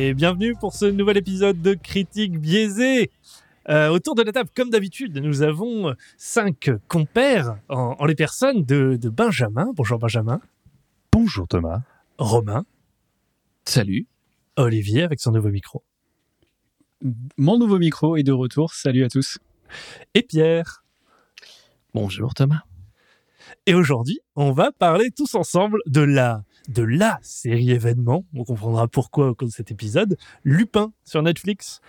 et bienvenue pour ce nouvel épisode de Critique biaisée. Euh, autour de la table, comme d'habitude, nous avons cinq compères en, en les personnes de, de Benjamin. Bonjour Benjamin. Bonjour Thomas. Romain. Salut. Olivier avec son nouveau micro. Mon nouveau micro est de retour. Salut à tous. Et Pierre. Bonjour Thomas. Et aujourd'hui, on va parler tous ensemble de la de la série événement. On comprendra pourquoi au cours de cet épisode. Lupin sur Netflix.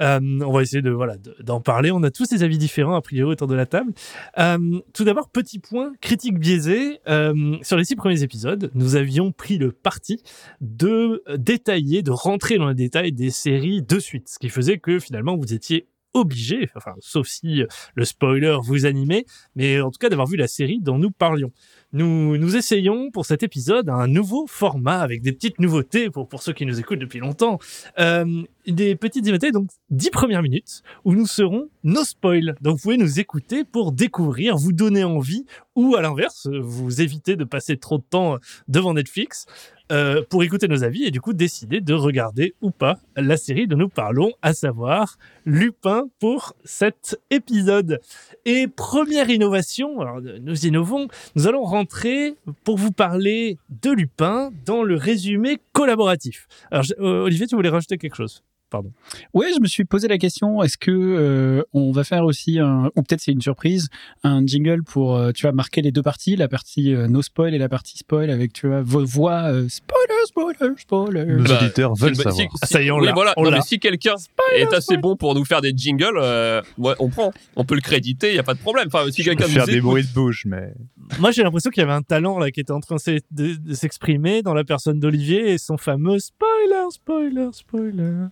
Euh, on va essayer de voilà de- d'en parler. On a tous des avis différents a priori autour de la table. Euh, tout d'abord, petit point critique biaisée. Euh, sur les six premiers épisodes, nous avions pris le parti de détailler, de rentrer dans les détails des séries de suite, ce qui faisait que finalement vous étiez obligé, enfin sauf si le spoiler vous animait, mais en tout cas d'avoir vu la série dont nous parlions. Nous, nous essayons pour cet épisode un nouveau format avec des petites nouveautés pour, pour ceux qui nous écoutent depuis longtemps. Euh, des petites nouveautés, donc 10 premières minutes où nous serons no spoil. Donc vous pouvez nous écouter pour découvrir, vous donner envie ou à l'inverse, vous éviter de passer trop de temps devant Netflix euh, pour écouter nos avis et du coup décider de regarder ou pas la série dont nous parlons, à savoir Lupin pour cet épisode. Et première innovation, alors nous innovons, nous allons rentrer pour vous parler de Lupin dans le résumé collaboratif. Alors euh, Olivier, tu voulais rajouter quelque chose? Pardon. Ouais, je me suis posé la question est-ce que euh, on va faire aussi un, ou peut-être c'est une surprise, un jingle pour euh, tu vois marquer les deux parties, la partie euh, no spoil et la partie spoil avec tu vois vos voix euh, spoiler spoiler spoiler. Nos Bah, auditeurs veulent Si- savoir. si- Ah, ça y est, on oui, l'a, voilà. on Non, l'a. mais si quelqu'un est assez bon pour nous faire des jingles, euh, ouais, on prend. On peut le créditer, il y a pas de problème. Enfin, si quelqu'un faire des bruits de bouche, mais Moi, j'ai l'impression qu'il y avait un talent là qui était en train de s'exprimer dans la personne d'Olivier et son fameux spoiler, spoiler, spoiler.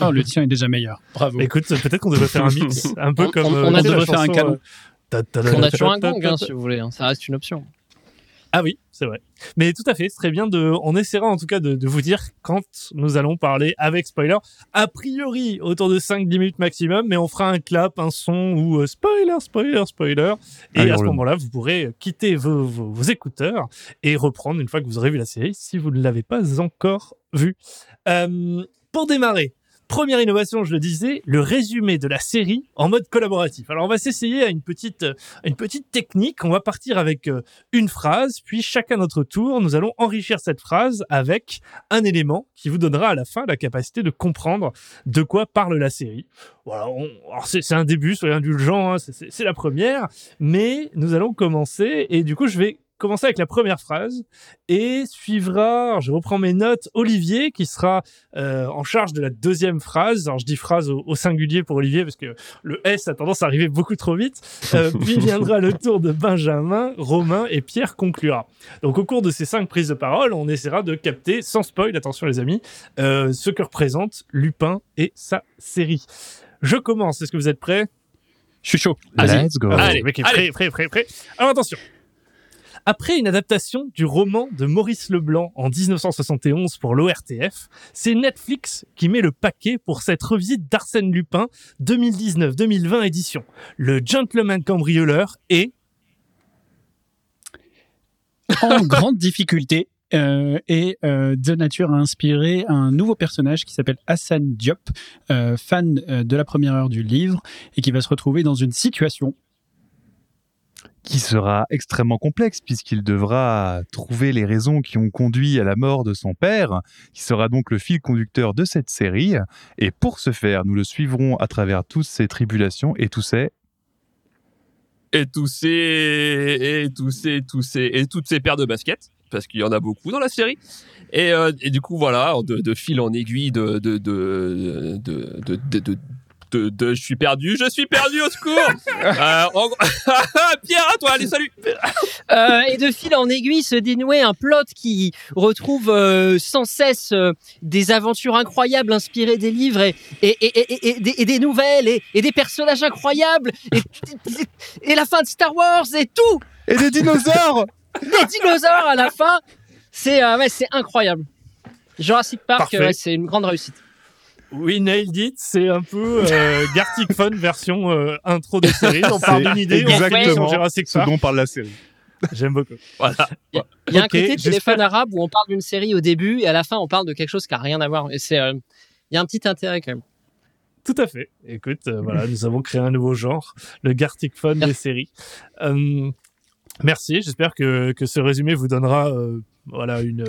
Oh, le tien est déjà meilleur. Bravo. Écoute, peut-être qu'on devrait faire un mix, un peu On- comme. on- euh, on la devrait faire un canon. On a toujours un gong, hein, si vous voulez. hein. Ça reste une option. Ah oui, c'est vrai. Mais tout à fait, c'est très bien de. On essaiera en tout cas de, de vous dire quand nous allons parler avec spoiler. A priori, autour de 5-10 minutes maximum, mais on fera un clap, un son ou euh, spoiler, spoiler, spoiler. Et à ce moment-là, vous pourrez quitter vos, vos, vos écouteurs et reprendre une fois que vous aurez vu la série si vous ne l'avez pas encore vue. Euh, pour démarrer, Première innovation, je le disais, le résumé de la série en mode collaboratif. Alors on va s'essayer à une petite, une petite technique. On va partir avec euh, une phrase, puis chacun notre tour, nous allons enrichir cette phrase avec un élément qui vous donnera à la fin la capacité de comprendre de quoi parle la série. Voilà, c'est un début, soyez indulgents, hein, c'est la première, mais nous allons commencer et du coup je vais commencer avec la première phrase et suivra, je reprends mes notes, Olivier qui sera euh, en charge de la deuxième phrase. Alors je dis phrase au, au singulier pour Olivier parce que le S a tendance à arriver beaucoup trop vite. Euh, puis viendra le tour de Benjamin, Romain et Pierre conclura. Donc au cours de ces cinq prises de parole, on essaiera de capter, sans spoil, attention les amis, euh, ce que représente Lupin et sa série. Je commence, est-ce que vous êtes prêts? Je suis chaud. let's go. Allez, le mec est allez. prêt, prêt, prêt, prêt. Alors attention. Après une adaptation du roman de Maurice Leblanc en 1971 pour l'ORTF, c'est Netflix qui met le paquet pour cette revisite d'Arsène Lupin 2019-2020 édition. Le gentleman cambrioleur et en grande difficulté euh, et euh, de nature à inspirer un nouveau personnage qui s'appelle Hassan Diop, euh, fan euh, de la première heure du livre et qui va se retrouver dans une situation qui sera extrêmement complexe puisqu'il devra trouver les raisons qui ont conduit à la mort de son père, qui sera donc le fil conducteur de cette série. Et pour ce faire, nous le suivrons à travers toutes ces tribulations et tous ces... et tous ces, et tous ces, tous ces, et toutes ces paires de baskets, parce qu'il y en a beaucoup dans la série. Et, euh, du coup, voilà, de, fil en aiguille, de, de, de, de- je suis perdu, je suis perdu au secours. Euh, en Pierre, à toi, allez, salut. Euh, et de fil en aiguille se dénouait un plot qui retrouve euh, sans cesse euh, des aventures incroyables inspirées des livres et, et, et, et, et des, et des nouvelles et, et des personnages incroyables et, et la fin de Star Wars et tout. Et des dinosaures. Les dinosaures à la fin. C'est euh, ouais, incroyable. Jurassic Park ouais, c'est une grande réussite We Nailed It, c'est un peu euh, Gartic Fun version euh, intro de série. On part C'est d'une idée, on exactement sur Jurassic ce Park. dont parle la série. J'aime beaucoup. Voilà. Il y a un côté téléphone arabe où on parle d'une série au début et à la fin on parle de quelque chose qui a rien à voir. Euh, il y a un petit intérêt quand même. Tout à fait. Écoute, euh, voilà, nous avons créé un nouveau genre, le Gartic Fun des séries. Euh, merci. J'espère que, que ce résumé vous donnera euh, voilà une,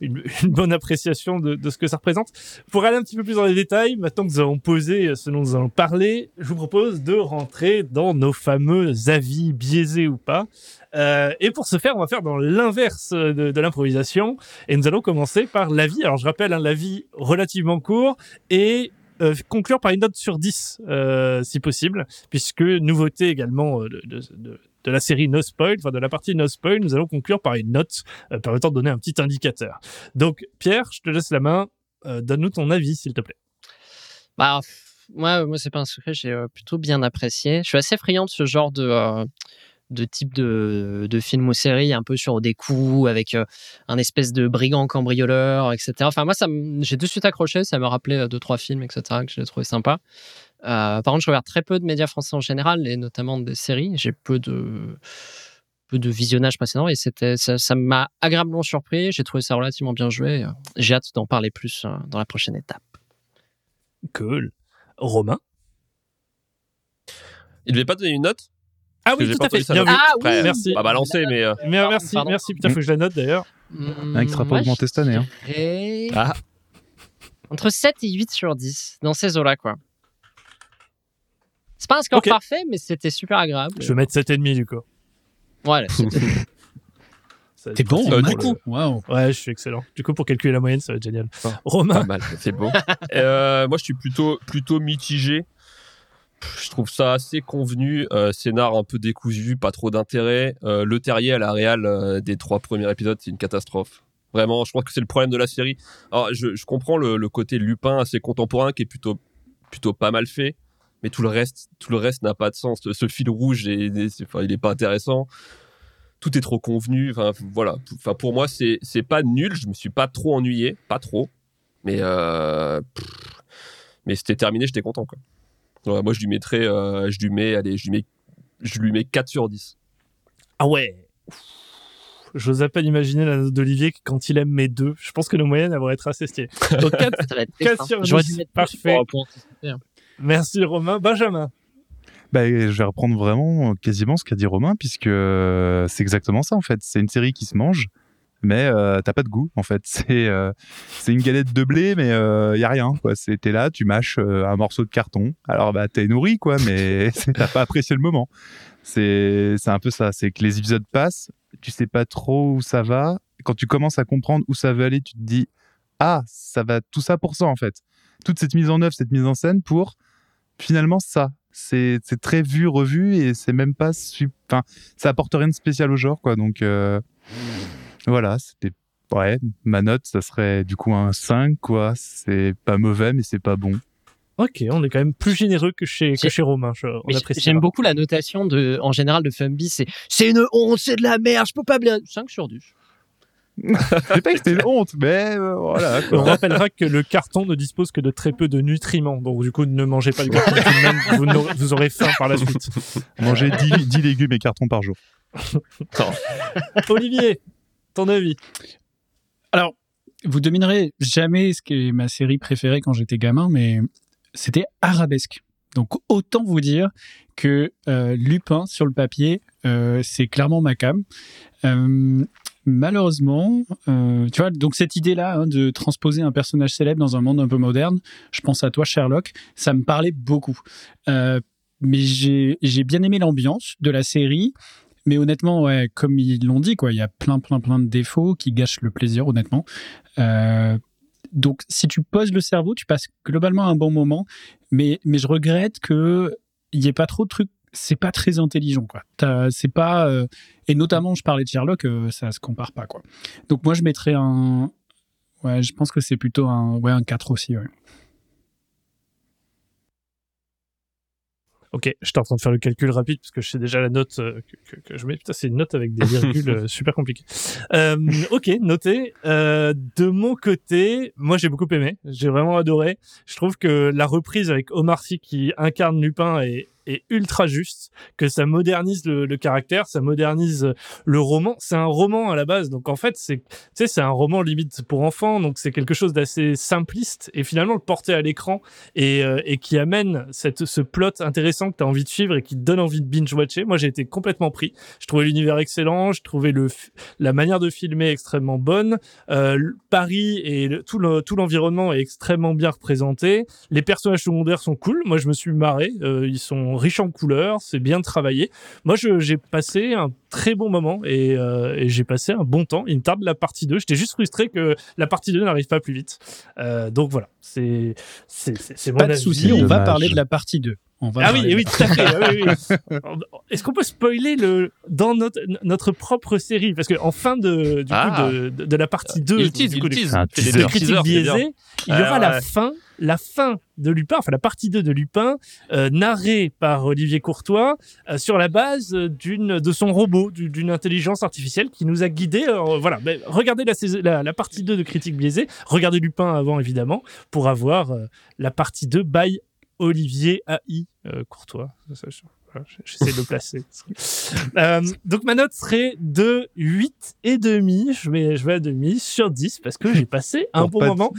une, une bonne appréciation de, de ce que ça représente. Pour aller un petit peu plus dans les détails, maintenant que nous avons posé ce dont nous allons parler, je vous propose de rentrer dans nos fameux avis biaisés ou pas. Euh, et pour ce faire, on va faire dans l'inverse de, de l'improvisation. Et nous allons commencer par l'avis. Alors, je rappelle, un l'avis relativement court et euh, conclure par une note sur 10, euh, si possible, puisque nouveauté également euh, de, de, de, la série No Spoil, enfin de la partie No Spoil, nous allons conclure par une note euh, permettant de donner un petit indicateur. Donc, Pierre, je te laisse la main. Euh, Donne-nous ton avis, s'il te plaît. Bah, moi, moi c'est pas un secret, j'ai euh, plutôt bien apprécié. Je suis assez friand de ce genre de, de type de, de film ou série, un peu sur des coups, avec un espèce de brigand cambrioleur, etc. Enfin, moi, ça j'ai de suite accroché, ça me rappelait deux, trois films, etc., que j'ai trouvé sympa. Euh, par contre, je regarde très peu de médias français en général, et notamment des séries. J'ai peu de peu de visionnage précédent et c'était ça ça m'a agréablement surpris j'ai trouvé ça relativement bien joué Euh, j'ai hâte d'en parler plus euh, dans la prochaine étape Cool. Romain? Il devait pas donner une note? Ah que oui, j'ai tout à fait. Bien vu. Ah Après, oui. Merci. Pas balancé, mais. euh, Mais merci, Pardon. merci. Putain, faut que je la note d'ailleurs. Un qui sera pas Moi, augmenté cette année. Hein. Ah, Entre 7 et 8 sur 10, dans ces eaux-là, quoi. C'est pas un score parfait, mais c'était super agréable. Je vais mettre 7,5 du coup. Voilà, T'es bon, Euh, du le- coup. Waouh. Ouais, je suis excellent. Du coup, pour calculer la moyenne, ça va être génial. Romain, pas mal, c'est beau. Euh, moi, je suis plutôt, plutôt mitigé. Je trouve ça assez convenu. Euh, scénar un peu décousu, pas trop d'intérêt. Euh, le terrier à la réal euh, des trois premiers épisodes, c'est une catastrophe. Vraiment, je pense que c'est le problème de la série. Alors, je, je comprends le, le côté Lupin assez contemporain qui est plutôt, plutôt pas mal fait, mais tout le reste, tout le reste n'a pas de sens. Ce, fil rouge, est, est- enfin, il est pas intéressant. Tout est trop convenu. Enfin, voilà. Enfin, pour moi, c'est, c'est pas nul. Je me suis pas trop ennuyé, pas trop. Mais, euh, pff, mais c'était terminé, j'étais content. Quoi. Ouais, moi, je lui mettrais, euh, je lui mets, allez, je lui mets, je lui mets 4 sur 10. Ah ouais. J'ose à peine imaginer la note d'Olivier quand il aime mes deux. Je pense que nos moyennes elles vont être assez stylées. Donc 4, ça va être Quatre triste, hein. sur J'aurais dix, dû mettre plus parfait. Merci Romain. Benjamin. Bah, je vais reprendre vraiment quasiment ce qu'a dit Romain, puisque euh, c'est exactement ça en fait. C'est une série qui se mange, mais euh, t'as pas de goût en fait. C'est euh, c'est une galette de blé, mais il y a rien. T'es là, tu mâches euh, un morceau de carton. Alors bah t'es nourri quoi, mais t'as pas apprécié le moment. C'est c'est un peu ça. C'est que les épisodes passent, tu sais pas trop où ça va. Quand tu commences à comprendre où ça veut aller, tu te dis ah ça va tout ça pour ça en fait. Toute cette mise en œuvre, cette mise en scène pour finalement ça. C'est très vu, revu et c'est même pas. Enfin, ça apporte rien de spécial au genre, quoi. Donc euh, voilà, c'était. Ouais, ma note, ça serait du coup un 5, quoi. C'est pas mauvais, mais c'est pas bon. Ok, on est quand même plus généreux que chez, que chez Romain. J'aime beaucoup la notation de, en général de Fumby, c'est c'est une honte, c'est de la merde, je peux pas bien. 5 sur 10. C'est pas que c'était une honte, mais euh, voilà. On rappellera que le carton ne dispose que de très peu de nutriments. Donc, du coup, ne mangez pas le carton tout de même. Vous, n'aurez- vous aurez faim par la suite. Manger 10, 10 légumes et cartons par jour. Olivier, ton avis? Alors, vous dominerez jamais ce qui est ma série préférée quand j'étais gamin, mais c'était Arabesque. Donc autant vous dire que euh, Lupin sur le papier, euh, c'est clairement ma cam. Euh, malheureusement, euh, tu vois, donc cette idée-là hein, de transposer un personnage célèbre dans un monde un peu moderne, je pense à toi Sherlock, ça me parlait beaucoup. Euh, mais j'ai bien aimé l'ambiance de la série. Mais honnêtement, ouais, comme ils l'ont dit, quoi, il y a plein, plein, plein de défauts qui gâchent le plaisir, honnêtement. Euh, donc, si tu poses le cerveau, tu passes globalement un bon moment. Mais, mais je regrette que il y ait pas trop de trucs. C'est pas très intelligent, quoi. C'est pas euh, et notamment, je parlais de Sherlock, euh, ça se compare pas, quoi. Donc moi, je mettrais un. Ouais, je pense que c'est plutôt un, ouais, un 4 aussi. Ouais. Ok, j'étais en train de faire le calcul rapide parce que je sais déjà la note euh, que, que- que je mets. Putain, c'est une note avec des virgules euh, super compliquées. Ok, noté. De mon côté, moi j'ai beaucoup aimé. J'ai vraiment adoré. Je trouve que la reprise avec Omar Sy qui incarne Lupin est est ultra juste, que ça modernise le, caractère, ça modernise euh, le roman. C'est un roman à la base, donc en fait, c'est, c'est un roman limite pour enfants, donc c'est quelque chose d'assez simpliste et finalement le porter à l'écran et, euh, qui amène cette, ce plot intéressant que tu as envie de suivre et qui donne envie de binge-watcher. Moi, j'ai été complètement pris. Je trouvais l'univers excellent, je trouvais la manière de filmer extrêmement bonne. Euh, Paris et tout, le, tout l'environnement est extrêmement bien représenté. Les personnages secondaires sont cool. Moi, je me suis marré. Ils sont riches en couleurs, c'est bien travaillé. Moi, j'ai passé un très bon moment et, euh, et j'ai passé un bon temps. Il me tarde la partie 2. J'étais juste frustré que la partie 2 n'arrive pas plus vite. Euh, donc voilà, c'est c'est Pas de souci, on va parler de la partie 2. On va Ah oui, oui, tout à fait. ah oui, oui. Est-ce qu'on peut spoiler le dans notre notre propre série? Parce que en fin de du Ah. coup de, de, de la partie 2 Il tease, du coup, il du- tease. Un Fais des teaser. de teasers, critique c'est bien. biaisée, il y Ouais, aura la fin, la fin de Lupin, enfin la partie 2 de Lupin, euh, narrée par Olivier Courtois euh, sur la base d'une de son robot, du- d'une intelligence artificielle qui nous a guidés. Alors, voilà, mais regardez la, la, la partie 2 de critique biaisée, regardez Lupin avant évidemment pour avoir euh, la partie 2 by Olivier AI euh, Courtois. J'essaie de le placer. Euh, donc ma note serait de 8 et demi. Je vais, je vais à demi sur 10 parce que j'ai passé un Pour bon moment.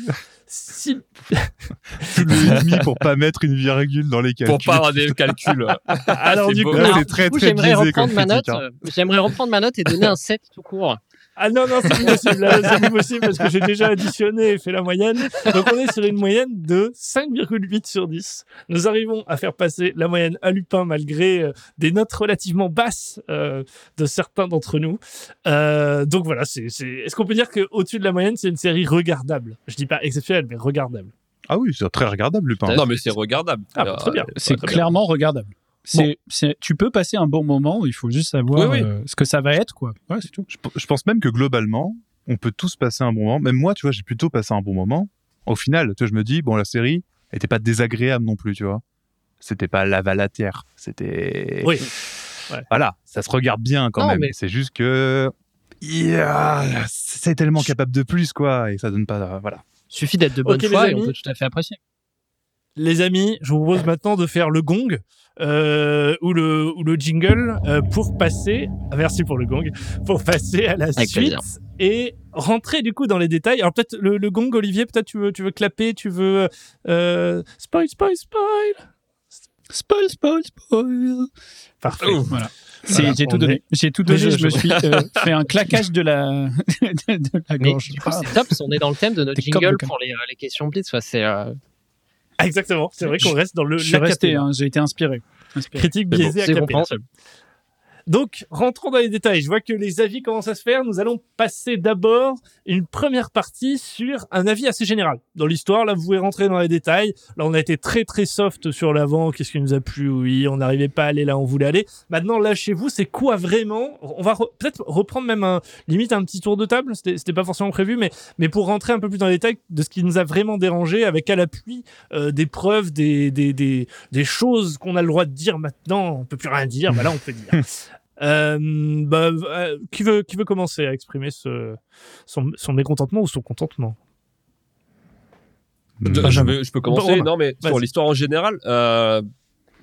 Si- Tout le demi pour pas mettre une virgule dans les calculs. Pour pas avoir des calculs. Alors, du beau. coup, c'est très, très j'aimerais reprendre ma note. hein. euh, J'aimerais reprendre ma note et donner un 7 tout court. Ah non, non, c'est plus possible. Là, c'est plus possible parce que j'ai déjà additionné et fait la moyenne. Donc, on est sur une moyenne de 5,8 sur 10. Nous arrivons à faire passer la moyenne à Lupin malgré euh, des notes relativement basses euh, de certains d'entre nous. Euh, donc voilà, c'est, c'est... est-ce qu'on peut dire qu'au-dessus de la moyenne, c'est une série regardable? Je dis pas exceptionnelle, mais regardable. Ah oui, c'est très regardable, Lupin. Non, mais c'est regardable. Ah, bah, très bien. C'est Très bien. clairement regardable. C'est, c'est- tu peux passer un bon moment, il faut juste savoir Oui, oui. euh, ce que ça va être, quoi. Ouais, c'est tout. Je, pense même que globalement, on peut tous passer un bon moment. Même moi, tu vois, j'ai plutôt passé un bon moment. Au final, tu vois, je me dis, bon, la série était pas désagréable non plus, tu vois. C'était pas lavalatière. C'était. Oui. Ouais. Voilà, ça se regarde bien quand Non, même. mais- C'est juste que. Yeah, c'est tellement capable de plus, quoi. Et ça donne pas. Voilà. Suffit d'être de bonne Ok, les foi et on peut tout à fait apprécier. Les amis, je vous propose maintenant de faire le gong euh, ou, le, ou le jingle euh, pour passer, ah, merci pour le gong, pour passer à la Avec suite plaisir. et rentrer du coup dans les détails. Alors peut-être le, le gong, Olivier, peut-être tu veux, tu veux clapper, tu veux euh, spoil, spoil, spoil. Spoil, spoil, spoil. Parfait. Ouf. Voilà. C'est, Voilà, j'ai tout donné. J'ai tout donné. je- Je, me suis euh, fait un claquage de la, de, de la Mais gorge. du coup, c'est top, on est dans le thème de notre jingle pour les, euh, les questions blitz. Enfin, c'est, euh, exactement. C'est vrai qu'on reste dans le je suis la resté, hein, j'ai été inspiré. Inspiré. critique c'est bon, biaisée à. Donc, rentrons dans les détails. Je vois que les avis commencent à se faire. Nous allons passer d'abord une première partie sur un avis assez général. Dans l'histoire, là, vous pouvez rentrer dans les détails. Là, on a été très, très soft sur l'avant. Qu'est-ce qui nous a plu? Oui, on n'arrivait pas à aller là on voulait aller. Maintenant, là, chez vous, c'est quoi vraiment? On va re- peut-être reprendre même un, limite un petit tour de table. C'était pas forcément prévu, mais, mais pour rentrer un peu plus dans les détails de ce qui nous a vraiment dérangé avec à l'appui euh, des preuves, des, des, des, des choses qu'on a le droit de dire maintenant. On peut plus rien dire. Bah là, on peut dire. Euh, bah, euh, qui veut qui veut commencer à exprimer ce, son, son mécontentement ou son contentement? Hmm. Je, je peux, je peux commencer. Non, mais sur l'histoire en général, euh,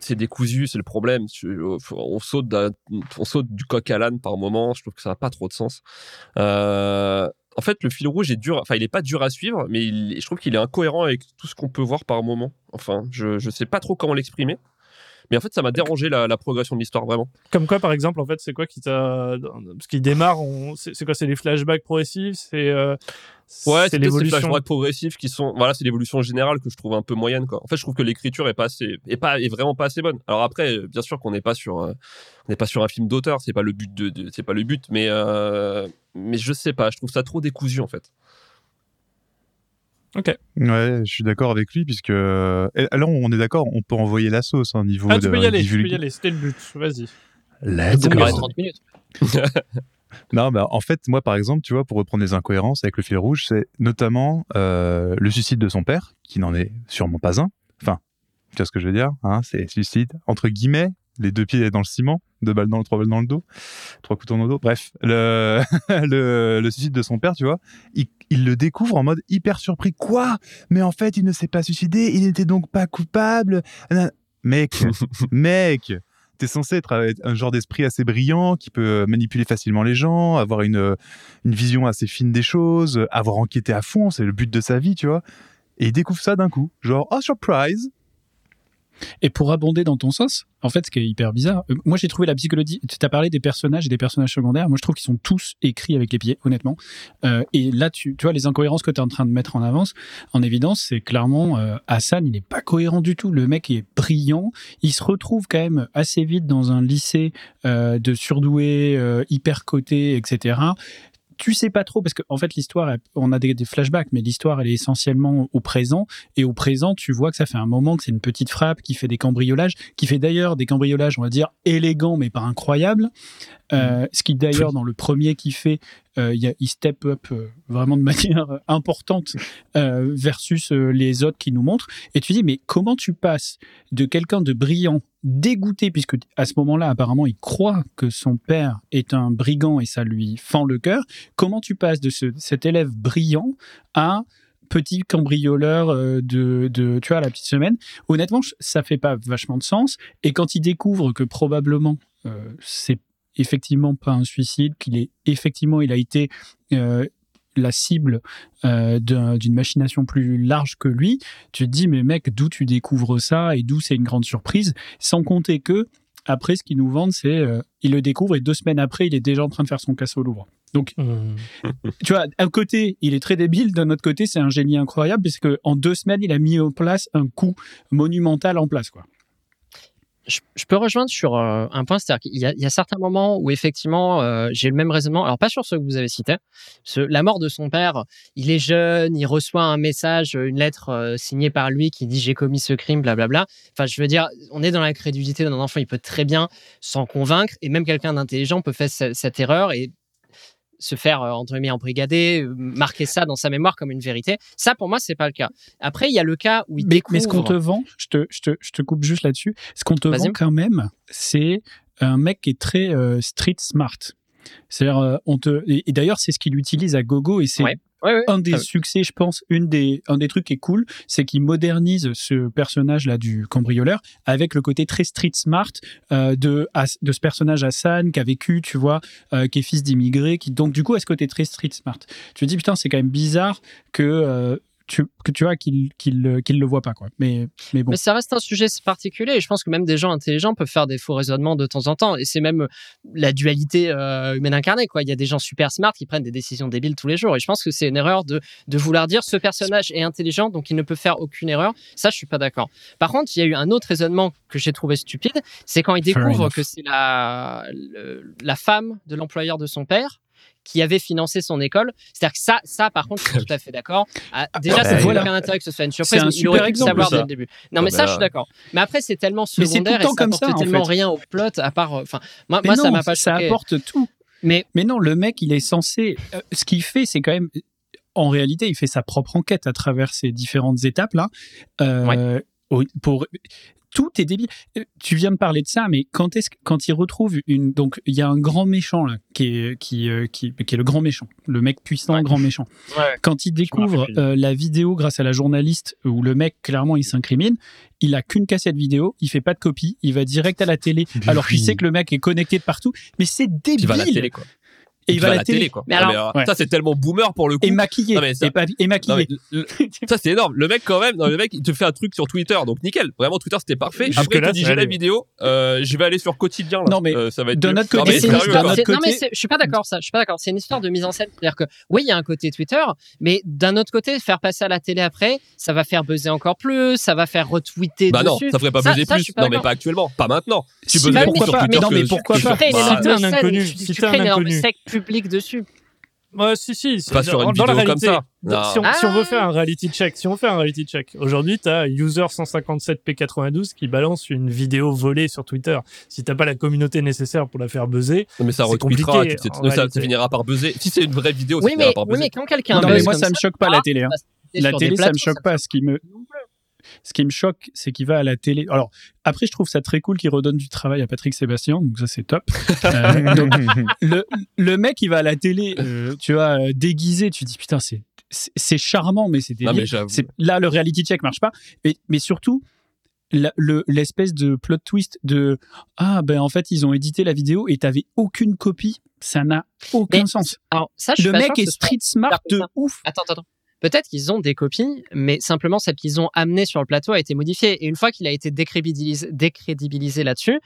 c'est décousu, c'est le problème. On saute, on saute du coq à l'âne par moment. Je trouve que ça n'a pas trop de sens. Euh, en fait, le fil rouge est dur. Enfin, il est pas dur à suivre, mais il- je trouve qu'il est incohérent avec tout ce qu'on peut voir par moment. Enfin, je, je sais pas trop comment l'exprimer. Mais en fait, ça m'a dérangé la, la progression de l'histoire vraiment. Comme quoi, par exemple, en fait, c'est quoi qui t'a parce qu'il démarre, on... c'est quoi C'est les flashbacks progressifs, c'est euh... Ouais, c'est l'évolution. flashbacks progressifs qui sont, voilà, c'est l'évolution générale que je trouve un peu moyenne, quoi. En fait, je trouve que l'écriture est pas assez, est pas, est vraiment pas assez bonne. Alors après, bien sûr qu'on n'est pas sur, euh, on pas sur un film d'auteur, c'est pas le but de, de- c'est pas le but, mais, euh, mais je sais pas, je trouve ça trop décousu, en fait. Ouais, je suis d'accord avec lui, puisque. et Alors, on est d'accord, on peut envoyer la sauce au niveau Ah, de. tu peux y aller, tu peux divulguer. y aller. C'était le but. Vas-y. Let's Ça go. durerait 30 minutes. Non, bah, en fait, moi, par exemple, tu vois, pour reprendre les incohérences avec le fil rouge, c'est notamment euh, le suicide de son père, qui n'en est sûrement pas un. Enfin, tu vois ce que je veux dire hein, C'est suicide, entre guillemets, les deux pieds dans le ciment, deux balles dans le, trois balles dans le dos, trois couteaux dans le dos. Bref, le, le, le suicide de son père, tu vois, il, il le découvre en mode hyper surpris. Quoi? Mais en fait, il ne s'est pas suicidé, il n'était donc pas coupable. Mec, mec, t'es censé être un genre d'esprit assez brillant qui peut manipuler facilement les gens, avoir une, une vision assez fine des choses, avoir enquêté à fond, c'est le but de sa vie, tu vois. Et il découvre ça d'un coup. Genre, oh, surprise Et pour abonder dans ton sens, en fait, ce qui est hyper bizarre, euh, moi j'ai trouvé la psychologie. Tu as parlé des personnages et des personnages secondaires. Moi je trouve qu'ils sont tous écrits avec les pieds, honnêtement. Euh, et là, tu, vois, les incohérences que tu es en train de mettre en avance, en évidence, c'est clairement euh, Hassan, il n'est pas cohérent du tout. Le mec est brillant. Il se retrouve quand même assez vite dans un lycée de surdoués, hyper cotés, etc tu sais pas trop parce qu'en en fait l'histoire on a des, des flashbacks mais l'histoire elle est essentiellement au présent. Et au présent tu vois que ça fait un moment que c'est une petite frappe qui fait des cambriolages qui fait d'ailleurs des cambriolages on va dire élégants mais pas incroyables Euh, ce qui d'ailleurs dans le premier qui fait euh, il y a, il step up euh, vraiment de manière importante versus les autres qui nous montrent. Et tu dis mais comment tu passes de quelqu'un de brillant dégoûté puisque à ce moment-là apparemment il croit que son père est un brigand et ça lui fend le cœur. Comment tu passes de ce- cet élève brillant à petit cambrioleur de, de tu vois la petite semaine? Honnêtement ça fait pas vachement de sens. Et quand il découvre que probablement euh, c'est effectivement pas un suicide qu'il est effectivement il a été euh, la cible euh, d'un- d'une machination plus large que lui tu te dis mais mec d'où tu découvres ça et d'où c'est une grande surprise? Sans compter que après ce qu'ils nous vendent c'est euh, il le découvre et deux semaines après il est déjà en train de faire son casse au Louvre donc Hum. tu vois, d'un côté, il est très débile, d'un autre côté, c'est un génie incroyable, parce que en deux semaines, il a mis en place un coup monumental en place, quoi. Je, peux rejoindre sur euh, un point, c'est-à-dire qu'il y, a- il y a certains moments où effectivement euh, j'ai le même raisonnement. Alors pas sur ceux que vous avez cités. La mort de son père, il est jeune, il reçoit un message, une lettre euh, signée par lui qui dit j'ai commis ce crime, blablabla. Enfin, je veux dire, on est dans la crédulité d'un enfant, il peut très bien s'en convaincre, et même quelqu'un d'intelligent peut faire ce- cette erreur et se faire euh, entre guillemets embrigader, euh, marquer ça dans sa mémoire comme une vérité. Ça, pour moi, c'est pas le cas. Après, il y a le cas où il Mais, découvre. mais ce qu'on te vend, je te, je, te, je te coupe juste là-dessus, ce qu'on te vend quand même, c'est un mec qui est très euh, street smart. C'est-à-dire, on te, et, et d'ailleurs, c'est ce qu'il utilise à gogo, et c'est Ouais. Ouais, ouais. un des Ah succès, je pense, une des, un des trucs qui est cool, c'est qu'il modernise ce personnage-là du cambrioleur avec le côté très street smart euh, de, de ce personnage Hassan qui a vécu, tu vois, euh, qui est fils d'immigrés, qui donc du coup a ce côté très street smart. Tu te dis putain, c'est quand même bizarre que euh, tu, que tu vois qu'il qu'il qu'il le voit pas quoi. Mais mais bon. Mais ça reste un sujet particulier et je pense que même des gens intelligents peuvent faire des faux raisonnements de temps en temps. Et c'est même euh, la dualité euh, humaine incarnée. Quoi. Il y a des gens super smart qui prennent des décisions débiles tous les jours. Et je pense que c'est une erreur de, de vouloir dire ce personnage est intelligent donc il ne peut faire aucune erreur. Ça, je suis pas d'accord. Par contre, il y a eu un autre raisonnement que j'ai trouvé stupide. C'est quand il découvre que c'est la, le- la femme de l'employeur de son père qui avait financé son école. C'est-à-dire que ça, ça, par contre, je suis tout à fait d'accord. Ah, déjà, bah, ça n'a voilà. aucun intérêt que ce soit une surprise. C'est un il super aurait pu le exemple, savoir ça. dès le début. Non, Ah mais bah ça, là. je suis d'accord. Mais après, c'est tellement secondaire et ça apporte ça, en tellement fait. rien au plot, à part. euh, Enfin, moi, Mais moi non, ça m'a pas ça apporte tout. Mais Mais non, le mec, il est censé. euh, ce qu'il fait, c'est quand même. En réalité, il fait sa propre enquête à travers ces différentes étapes là. Euh, Pour tout est débile. Euh, Tu viens de parler de ça, mais quand est-ce quand il retrouve une donc il y a un grand méchant là qui est qui euh, qui, qui est le grand méchant, le mec puissant grand méchant. Quand il découvre euh, la vidéo grâce à la journaliste où le mec clairement il s'incrimine, il a qu'une cassette vidéo, il fait pas de copie, il va direct à la télé alors qu'il sait que le mec est connecté de partout. Mais c'est débile. Il va à la télé, quoi. Et il va à la télé. quoi. Mais Ah, alors- alors, Ouais. Ça, c'est tellement boomer pour le coup. et maquillé Non, mais ça- et, pas- et Non, maquillé. mais le- ça c'est énorme. Le mec quand même, non, le mec il te fait un truc sur Twitter, donc nickel. Vraiment Twitter c'était parfait. Jusque Après il là, te dit j'ai la vidéo, euh, je vais aller sur quotidien. Là. Non, mais Euh, ça va être autre Non, côté, sérieux, histoire- non, mais je suis pas d'accord ça. Je suis pas d'accord. C'est une histoire de mise en scène. C'est-à-dire que oui, il y a un côté Twitter, mais d'un autre côté, faire passer à la télé après, ça va faire buzzer encore plus, ça ferait faire retweeter Bah non, dessus. ça ferait pas buzzer plus. Non mais pas actuellement, pas maintenant. Tu Si, buzzes sur pas Twitter Mais non, que- mais pourquoi pas Bah, Si t'es un inconnu, publique dessus. Ouais, si, si. c'est- Pas sur une dans- la vidéo comme ça. dans- Non. Si, on, si on veut Ah. faire un reality check, si on fait un reality check, aujourd'hui, t'as user 157p92 qui balance une vidéo volée sur Twitter. Si t'as pas la communauté nécessaire pour la faire buzzer, Non, mais ça en ça, ça finira par buzzer. Si c'est une vraie vidéo, ça Oui, finira mais, par oui, mais quand quelqu'un Non, mais moi comme ça me choque pas la ah, télé. hein. La télé, ça me choque pas. Ce qui me ce qui me choque, c'est qu'il va à la télé. Alors après, je trouve ça très cool qu'il redonne du travail à Patrick Sébastien, donc ça c'est top. Euh, donc, le, le mec, il va à la télé, euh, tu vois, euh, déguisé, tu dis putain, c'est charmant, mais c'est mais. C'est- Là, le reality check marche pas. Mais, mais surtout, la- le- l'espèce de plot twist de ah ben en fait ils ont édité la vidéo et t'avais aucune copie, ça n'a aucun Mais- sens. Alors, ça, je suis Le mec sûr est street smart de ouf. Attends, attends. Peut-être qu'ils ont des copies, mais simplement celle qu'ils ont amenée sur le plateau a été modifiée. Et une fois qu'il a été décrédibilisé, là-dessus,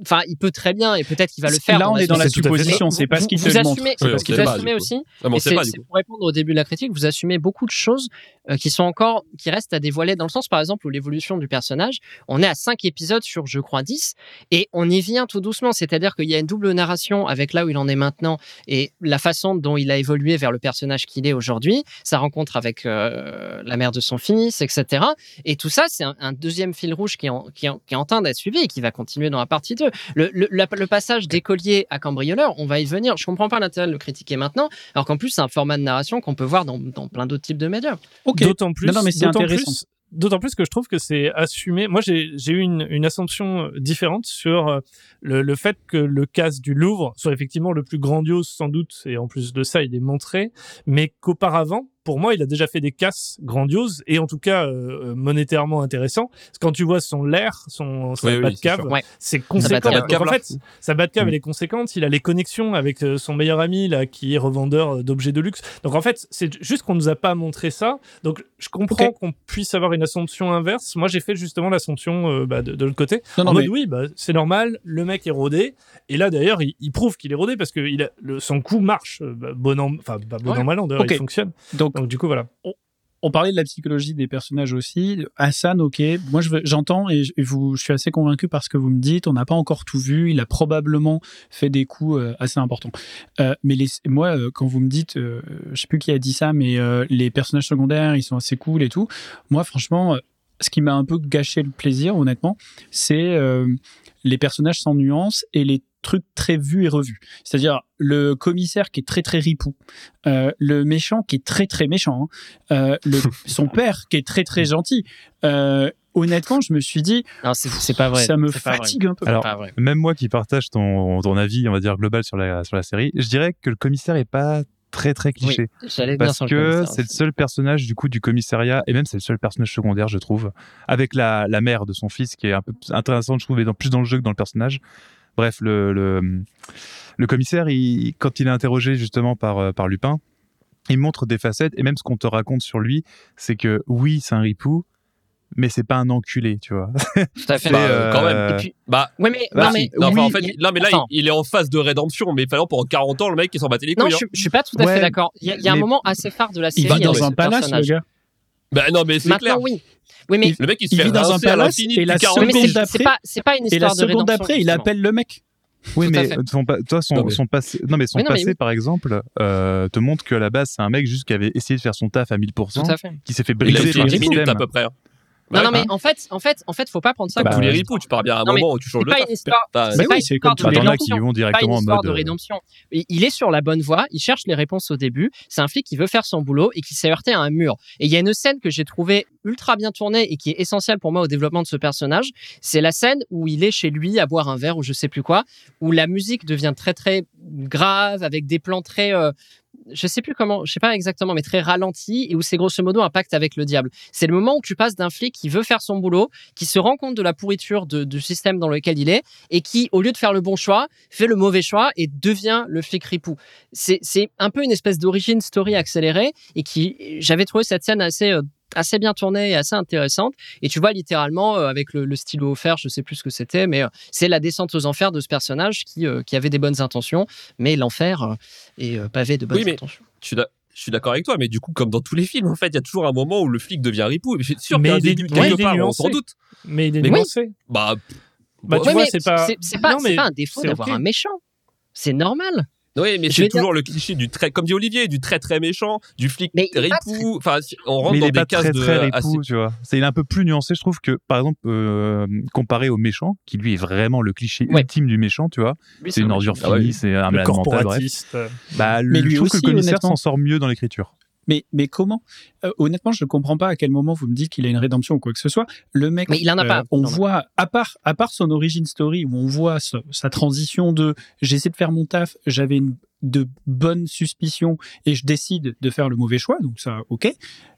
enfin, il peut très bien, et peut-être qu'il va le faire. Là, on est dans la supposition, c'est pas vous- ce qu'il vous te assumez. Oui, parce vous pas, assumez aussi, Ah, pas, pour répondre au début de la critique, vous assumez beaucoup de choses euh, qui sont encore, qui restent à dévoiler dans le sens, par exemple, où l'évolution du personnage, on est à 5 épisodes sur, je crois, 10, et on y vient tout doucement, c'est-à-dire qu'il y a une double narration avec là où il en est maintenant et la façon dont il a évolué vers le personnage qu'il est aujourd'hui, sa rencontre avec euh, la mère de son fils, etc. Et tout ça, c'est un, un deuxième fil rouge qui est, en, qui, est en, qui est en train d'être suivi et qui va continuer dans la partie 2. Le, le, la- le passage d'écolier à cambrioleur, on va y venir. Je comprends pas l'intérêt de le critiquer maintenant, alors qu'en plus, c'est un format de narration qu'on peut voir dans, dans plein d'autres types de médias. D'autant plus, Non, non, mais c'est d'autant intéressant. plus- D'autant plus que je trouve que c'est assumé. Moi, j'ai j'ai eu une, une assumption différente sur euh, le, le fait que le casse du Louvre soit effectivement le plus grandiose sans doute, et en plus de ça, il est montré, mais qu'auparavant, pour moi, il a déjà fait des casses grandioses et en tout cas euh, monétairement intéressants. Parce que quand tu vois son l'air, son sa Oui, oui, bas de c'est cave, c'est Sa conséquent. En fait, sa bas de cave, Mm. elle est conséquente. Il a les connexions avec euh, son meilleur ami là, qui est revendeur euh, d'objets de luxe. Donc en fait, c'est juste qu'on nous a pas montré ça. Donc je comprends qu'on puisse avoir une assumption inverse. Moi, j'ai fait justement l'assumption euh, bah, de, de l'autre côté. Non, en non, mode mais oui, bah, c'est normal. Le mec est rodé. Et là d'ailleurs, il, il prouve qu'il est rodé parce que il a, le, son coup marche. euh, bah, bon an, enfin pas bon Ouais. an mal an. D'ailleurs, il fonctionne. donc Donc du coup voilà. on parlait de la psychologie des personnages aussi. Hassan, ok, moi j'entends et vous, je suis assez convaincu par ce que vous me dites. On n'a pas encore tout vu. Il a probablement fait des coups euh, assez importants. Euh, mais moi, euh, quand vous me dites, je sais plus qui a dit ça, mais les personnages secondaires, ils sont assez cool et tout. Moi, franchement, ce qui m'a un peu gâché le plaisir, honnêtement, c'est euh, les personnages sans nuance et les trucs très vus et revus. C'est-à-dire le commissaire qui est très très ripou, euh, le méchant qui est très très méchant, hein, euh, le, son père qui est très très gentil. Euh, honnêtement, je me suis dit, Non, c'est c'est pas vrai. ça me C'est pas vrai. fatigue un peu. Alors, Pas vrai. Même moi qui partage ton, ton avis, on va dire global sur la, sur la série, je dirais que le commissaire est pas très très cliché. Parce que c'est le seul personnage du coup du commissariat et même c'est le seul personnage secondaire je trouve avec la, la mère de son fils qui est un peu intéressant je trouve et dans, plus dans le jeu que dans le personnage bref le, le, le commissaire il, quand il est interrogé justement par, euh, par Lupin il montre des facettes et même ce qu'on te raconte sur lui c'est que oui c'est un ripou mais c'est pas un enculé tu vois Tout à fait. Bah, euh, quand même. euh, Et puis, Bah, ouais, mais, bah, non, mais, non, oui, en fait, il- non, mais là, il, il est en phase de rédemption, mais exemple, pendant 40 ans, le mec, il s'en battait les Non, couilles. je, hein. je suis pas tout à Ouais, fait d'accord. Il y a, il y a un moment assez phare de la série. il va dans un ce palace, le gars. Bah, non, mais c'est Maintenant, clair. oui. Oui, mais, Le mec, il se Il fait vit dans un palace et la depuis 40 oui, mais ans. c'est- seconde d'après- pas, c'est pas une Et la histoire de seconde rédemption. d'après, il appelle le mec. Oui, mais son, toi, son, Non, mais- son passé, non, mais son Mais non, mais passé oui. par exemple, euh, te montre qu'à la base, c'est un mec juste qui avait essayé de faire son taf à 1000%, Tout à fait. qui s'est fait briser par le 10 minutes système. à peu près. Non, Ouais, non, mais hein. en fait, en fait, en fait, faut pas prendre ça Comme Bah, tous les ripoux, tu pars bien à un Non, moment où tu changes de pas une histoire. Bah, c'est oui, une c'est histoire comme as rédemption. qui vont directement en mode. de euh, rédemption. Il il est sur la bonne voie, il cherche les réponses au début. C'est un flic qui veut faire son boulot et qui s'est heurté à un mur. Et il y a une scène que j'ai trouvée ultra bien tournée et qui est essentielle pour moi au développement de ce personnage. C'est la scène où il est chez lui à boire un verre ou je sais plus quoi, où la musique devient très très grave avec des plans très euh, je sais plus comment, je sais pas exactement, mais très ralenti et où c'est grosso modo un pacte avec le diable. C'est le moment où tu passes d'un flic qui veut faire son boulot, qui se rend compte de la pourriture de- du système dans lequel il est et qui, au lieu de faire le bon choix, fait le mauvais choix et devient le flic ripou. C'est un peu une espèce d'origine story accélérée et qui, j'avais trouvé cette scène assez euh, assez bien tournée et assez intéressante et tu vois littéralement euh, avec le, le stylo offert je sais plus ce que c'était mais euh, c'est la descente aux enfers de ce personnage qui, euh, qui avait des bonnes intentions mais l'enfer euh, est euh, pavé de bonnes Oui, mais- intentions Je suis d'a- je suis d'accord avec toi, mais du coup, comme dans tous les films, en fait, il y a toujours un moment où le flic devient ripou. C'est sûr Mais qu'il y a un début, ouais, quelque part, on s'en doute. Mais il est Oui. nuancé. Bah, Bah, Ouais, tu vois, mais c'est pas. pas, Non, c'est mais pas un défaut c'est d'avoir ok. un méchant c'est normal Oui, mais c'est dire- toujours le cliché du très, comme dit Olivier, du très très méchant, du flic Mais il est pas ripou. Enfin, si- on rentre Mais il dans est des pas cases très de très ripou, assez- tu vois. C'est il est un peu plus nuancé, je trouve que par exemple euh, comparé au méchant, qui lui est vraiment le cliché Ouais. ultime du méchant, tu vois. C'est une ordure Ah ouais, finie, c'est un Le malade mental, bref. corporatiste. Bah, Mais lui je trouve que le commissaire s'en sort mieux dans l'écriture. Mais, mais comment? Euh, Honnêtement, je ne comprends pas à quel moment vous me dites qu'il a une rédemption ou quoi que ce soit. Le mec, Mais il en a euh, pas. on en a voit, à part, à part son origin story, où on voit sa, sa transition de j'essaie de faire mon taf, j'avais une- de bonnes suspicions et je décide de faire le mauvais choix, donc ça, ok.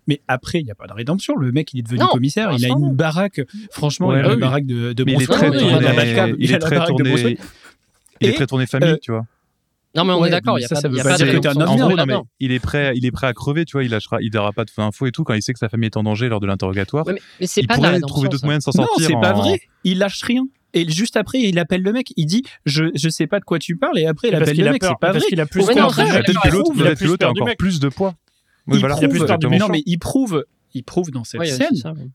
Mais après, il n'y a pas de rédemption. Le mec, il est devenu Non, commissaire, il a une baraque. Franchement, Ouais, il a oui. une baraque de, de il est très tourné, il a est tourné, très tourné famille, euh, tu vois. Non, mais on Ouais, est d'accord, il n'y a ça, pas, ça il veut pas pas dire de que t'es un homme gros, non, mais il est prêt, il est prêt à crever, tu vois. Il lâchera, il donnera pas de faux infos et tout. Quand il sait que sa famille est en danger lors de l'interrogatoire, Ouais, mais, mais c'est il pas de pourrait trouver d'autres moyens de s'en Non, sortir. c'est pas en- vrai. Il lâche rien. Et juste après, il appelle le mec. Il dit, je, je sais pas de quoi tu parles. Et après, il Parce appelle le a mec. C'est pas vrai. qu'il a plus peur non, je- Peut-être que l'autre, Il a peut-être plus que l'autre a encore plus de poids. Il. Il a plus prouve, peur du non, mais il prouve, il prouve dans cette scène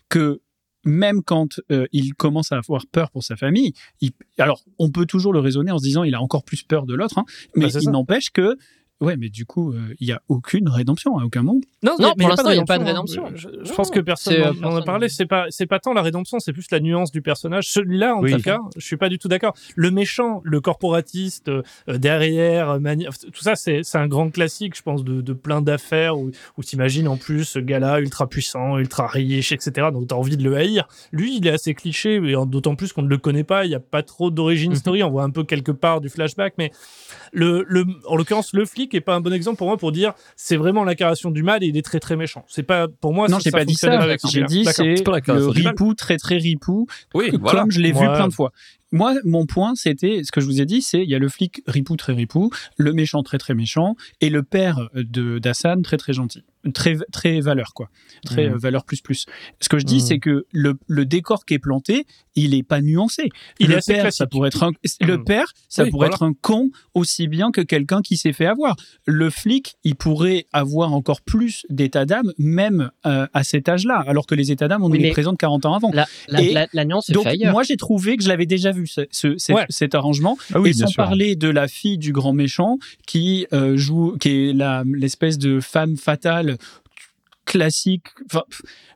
que même quand euh, il commence à avoir peur pour sa famille, il... alors on peut toujours le raisonner en se disant il a encore plus peur de l'autre, hein, mais Bah, c'est il n'empêche que ouais, mais du coup euh, il y a aucune rédemption à aucun moment. Non, Non, mais pour l'instant, il y a pas de rédemption, hein. Je, pense que personne euh, n'en- n'en a personne. parlé. C'est pas, c'est pas tant la rédemption, c'est plus la nuance du personnage. Celui-là, en Oui. tout cas, je suis pas du tout d'accord. Le méchant, le corporatiste euh, euh, derrière, euh, mani- tout ça, c'est, c'est un grand classique, je pense, de, de plein d'affaires où, où t'imagines en plus ce gars-là ultra puissant, ultra riche, etc. Donc t'as envie de le haïr. Lui, il est assez cliché, et d'autant plus qu'on ne le connaît pas. Il y a pas trop d'origine Mhm. story. On voit un peu quelque part du flashback, mais le, le, en l'occurrence, le flic est pas un bon exemple pour moi pour dire c'est vraiment l'incarnation du mal et il est très très méchant. C'est pas pour moi. non, j'ai pas dit ça. J'ai dit c'est C'est pas la le ripou très très ripou, Oui, comme voilà. je l'ai vu plein de fois. Moi, mon point, c'était ce que je vous ai dit, c'est il y a le flic ripou très ripou, le méchant très très méchant, et le père de d'Hassan très très gentil, très très valeur quoi, très Mhm. euh, valeur plus plus. Ce que je dis, Mhm. c'est que le, le décor qui est planté, il est pas nuancé. Il le est père, classique. ça pourrait être un, le Mhm. père, ça Oui, pourrait voilà. être un con aussi bien que quelqu'un qui s'est fait avoir. Le flic, il pourrait avoir encore plus d'état d'âme, même euh, à cet âge-là, alors que les états d'âme, on Oui, nous les présente 40 ans avant. La, la, Et la, la nuance Donc ailleurs. moi j'ai trouvé que je l'avais déjà vu ce- ce- cet, Ouais. cet arrangement Ah oui, et sans sûr. parler de la fille du grand méchant qui euh, joue qui est l'espèce de femme fatale classique enfin,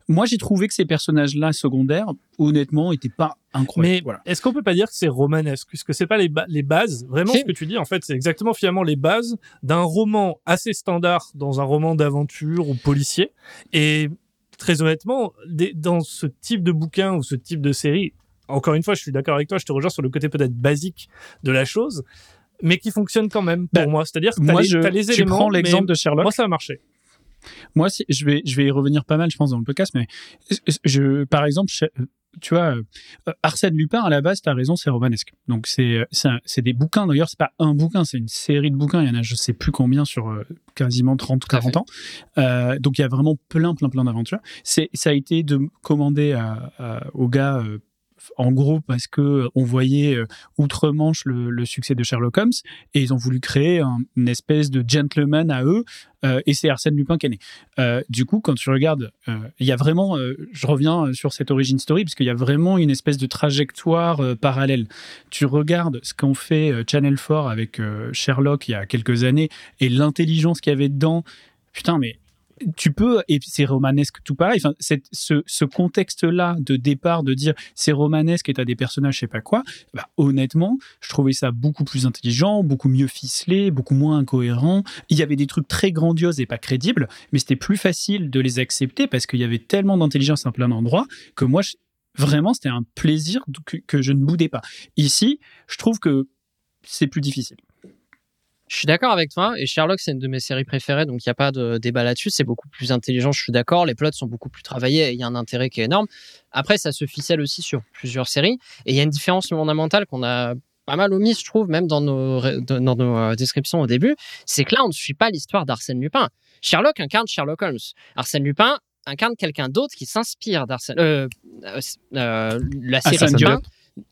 moi j'ai trouvé que ces personnages là secondaires honnêtement étaient pas incroyables Mais voilà. est-ce qu'on peut pas dire que c'est romanesque? Puisque c'est pas les, ba- les bases. Vraiment, ce que tu dis, en fait, c'est exactement finalement les bases d'un roman assez standard dans un roman d'aventure ou policier. Et très honnêtement, des- dans ce type de bouquin ou ce type de série, encore une fois, je suis d'accord avec toi, je te rejoins sur le côté peut-être basique de la chose, mais qui fonctionne quand même pour Bah, moi. C'est-à-dire que moi les, les tu éléments. prends l'exemple de Sherlock Moi, ça a marché. Moi, si- je vais, je vais y revenir pas mal, je pense, dans le podcast, mais je, par exemple, je- tu vois, euh, Arsène Lupin, à la base, tu as raison, c'est romanesque. Donc, c'est c'est des bouquins, d'ailleurs, c'est pas un bouquin, c'est une série de bouquins. Il y en a, je sais plus combien, sur euh, quasiment 30, à 40 ans. Euh, donc, il y a vraiment plein, plein, plein d'aventures. Ça a été de, commandé à, à- aux gars. euh, en gros, parce que on voyait euh, outre-Manche le, succès de Sherlock Holmes, et ils ont voulu créer un- une espèce de gentleman à eux, euh, et c'est Arsène Lupin qui est né. Euh, du coup, quand tu regardes, il y a vraiment, je reviens sur cette origin story, parce qu'il y a vraiment une espèce de trajectoire parallèle. Tu regardes ce qu'ont fait Channel 4 avec Sherlock il y a quelques années, et l'intelligence qu'il y avait dedans, putain, mais tu peux, et c'est romanesque tout pareil, enfin, ce, contexte-là de départ, de dire c'est romanesque et t'as des personnages, je sais pas quoi, bah, honnêtement, je trouvais ça beaucoup plus intelligent, beaucoup mieux ficelé, beaucoup moins incohérent. Il y avait des trucs très grandioses et pas crédibles, mais c'était plus facile de les accepter parce qu'il y avait tellement d'intelligence à plein d'endroits que moi, vraiment, c'était un plaisir que, que je ne boudais pas. Ici, je trouve que c'est plus difficile. Je suis d'accord avec toi. Et Sherlock, c'est une de mes séries préférées, donc il n'y a pas de débat là-dessus. C'est beaucoup plus intelligent, je suis d'accord. Les plots sont beaucoup plus travaillés et il y a un intérêt qui est énorme. Après, ça se ficelle aussi sur plusieurs séries. Et il y a une différence fondamentale qu'on a pas mal omise, je trouve, même dans nos, dans nos euh, descriptions au début. C'est que là, on ne suit pas l'histoire d'Arsène Lupin. Sherlock incarne Sherlock Holmes. Arsène Lupin incarne quelqu'un d'autre qui s'inspire d'Arsène. Euh, euh, euh, la série Hassan Lupin.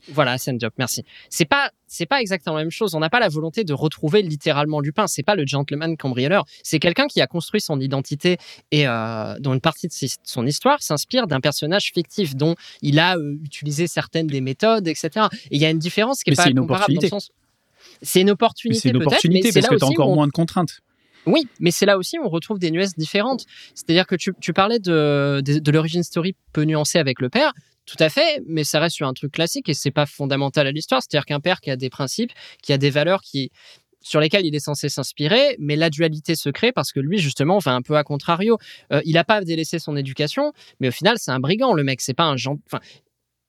Voilà, Diop, merci. C'est pas, c'est pas exactement la même chose. On n'a pas la volonté de retrouver littéralement Lupin. C'est pas le gentleman cambrioleur. C'est quelqu'un qui a construit son identité et euh, dont une partie de son histoire s'inspire d'un personnage fictif dont il a euh, utilisé certaines des méthodes, etc. Et il y a une différence qui est Mais pas c'est une comparable dans le sens. C'est une opportunité c'est une opportunité mais c'est parce là que t'as aussi encore on- moins de contraintes. oui, mais c'est là aussi où on retrouve des nuances différentes. C'est-à-dire que tu, tu parlais de, de, de l'origine story peu nuancée avec le père. Tout à fait, mais ça reste sur un truc classique et c'est pas fondamental à l'histoire. C'est-à-dire qu'un père qui a des principes, qui a des valeurs qui sur lesquelles il est censé s'inspirer, mais la dualité se crée parce que lui, justement, va un peu à contrario. Euh, il n'a pas délaissé son éducation, mais au final, c'est un brigand, le mec. C'est pas un genre. Enfin,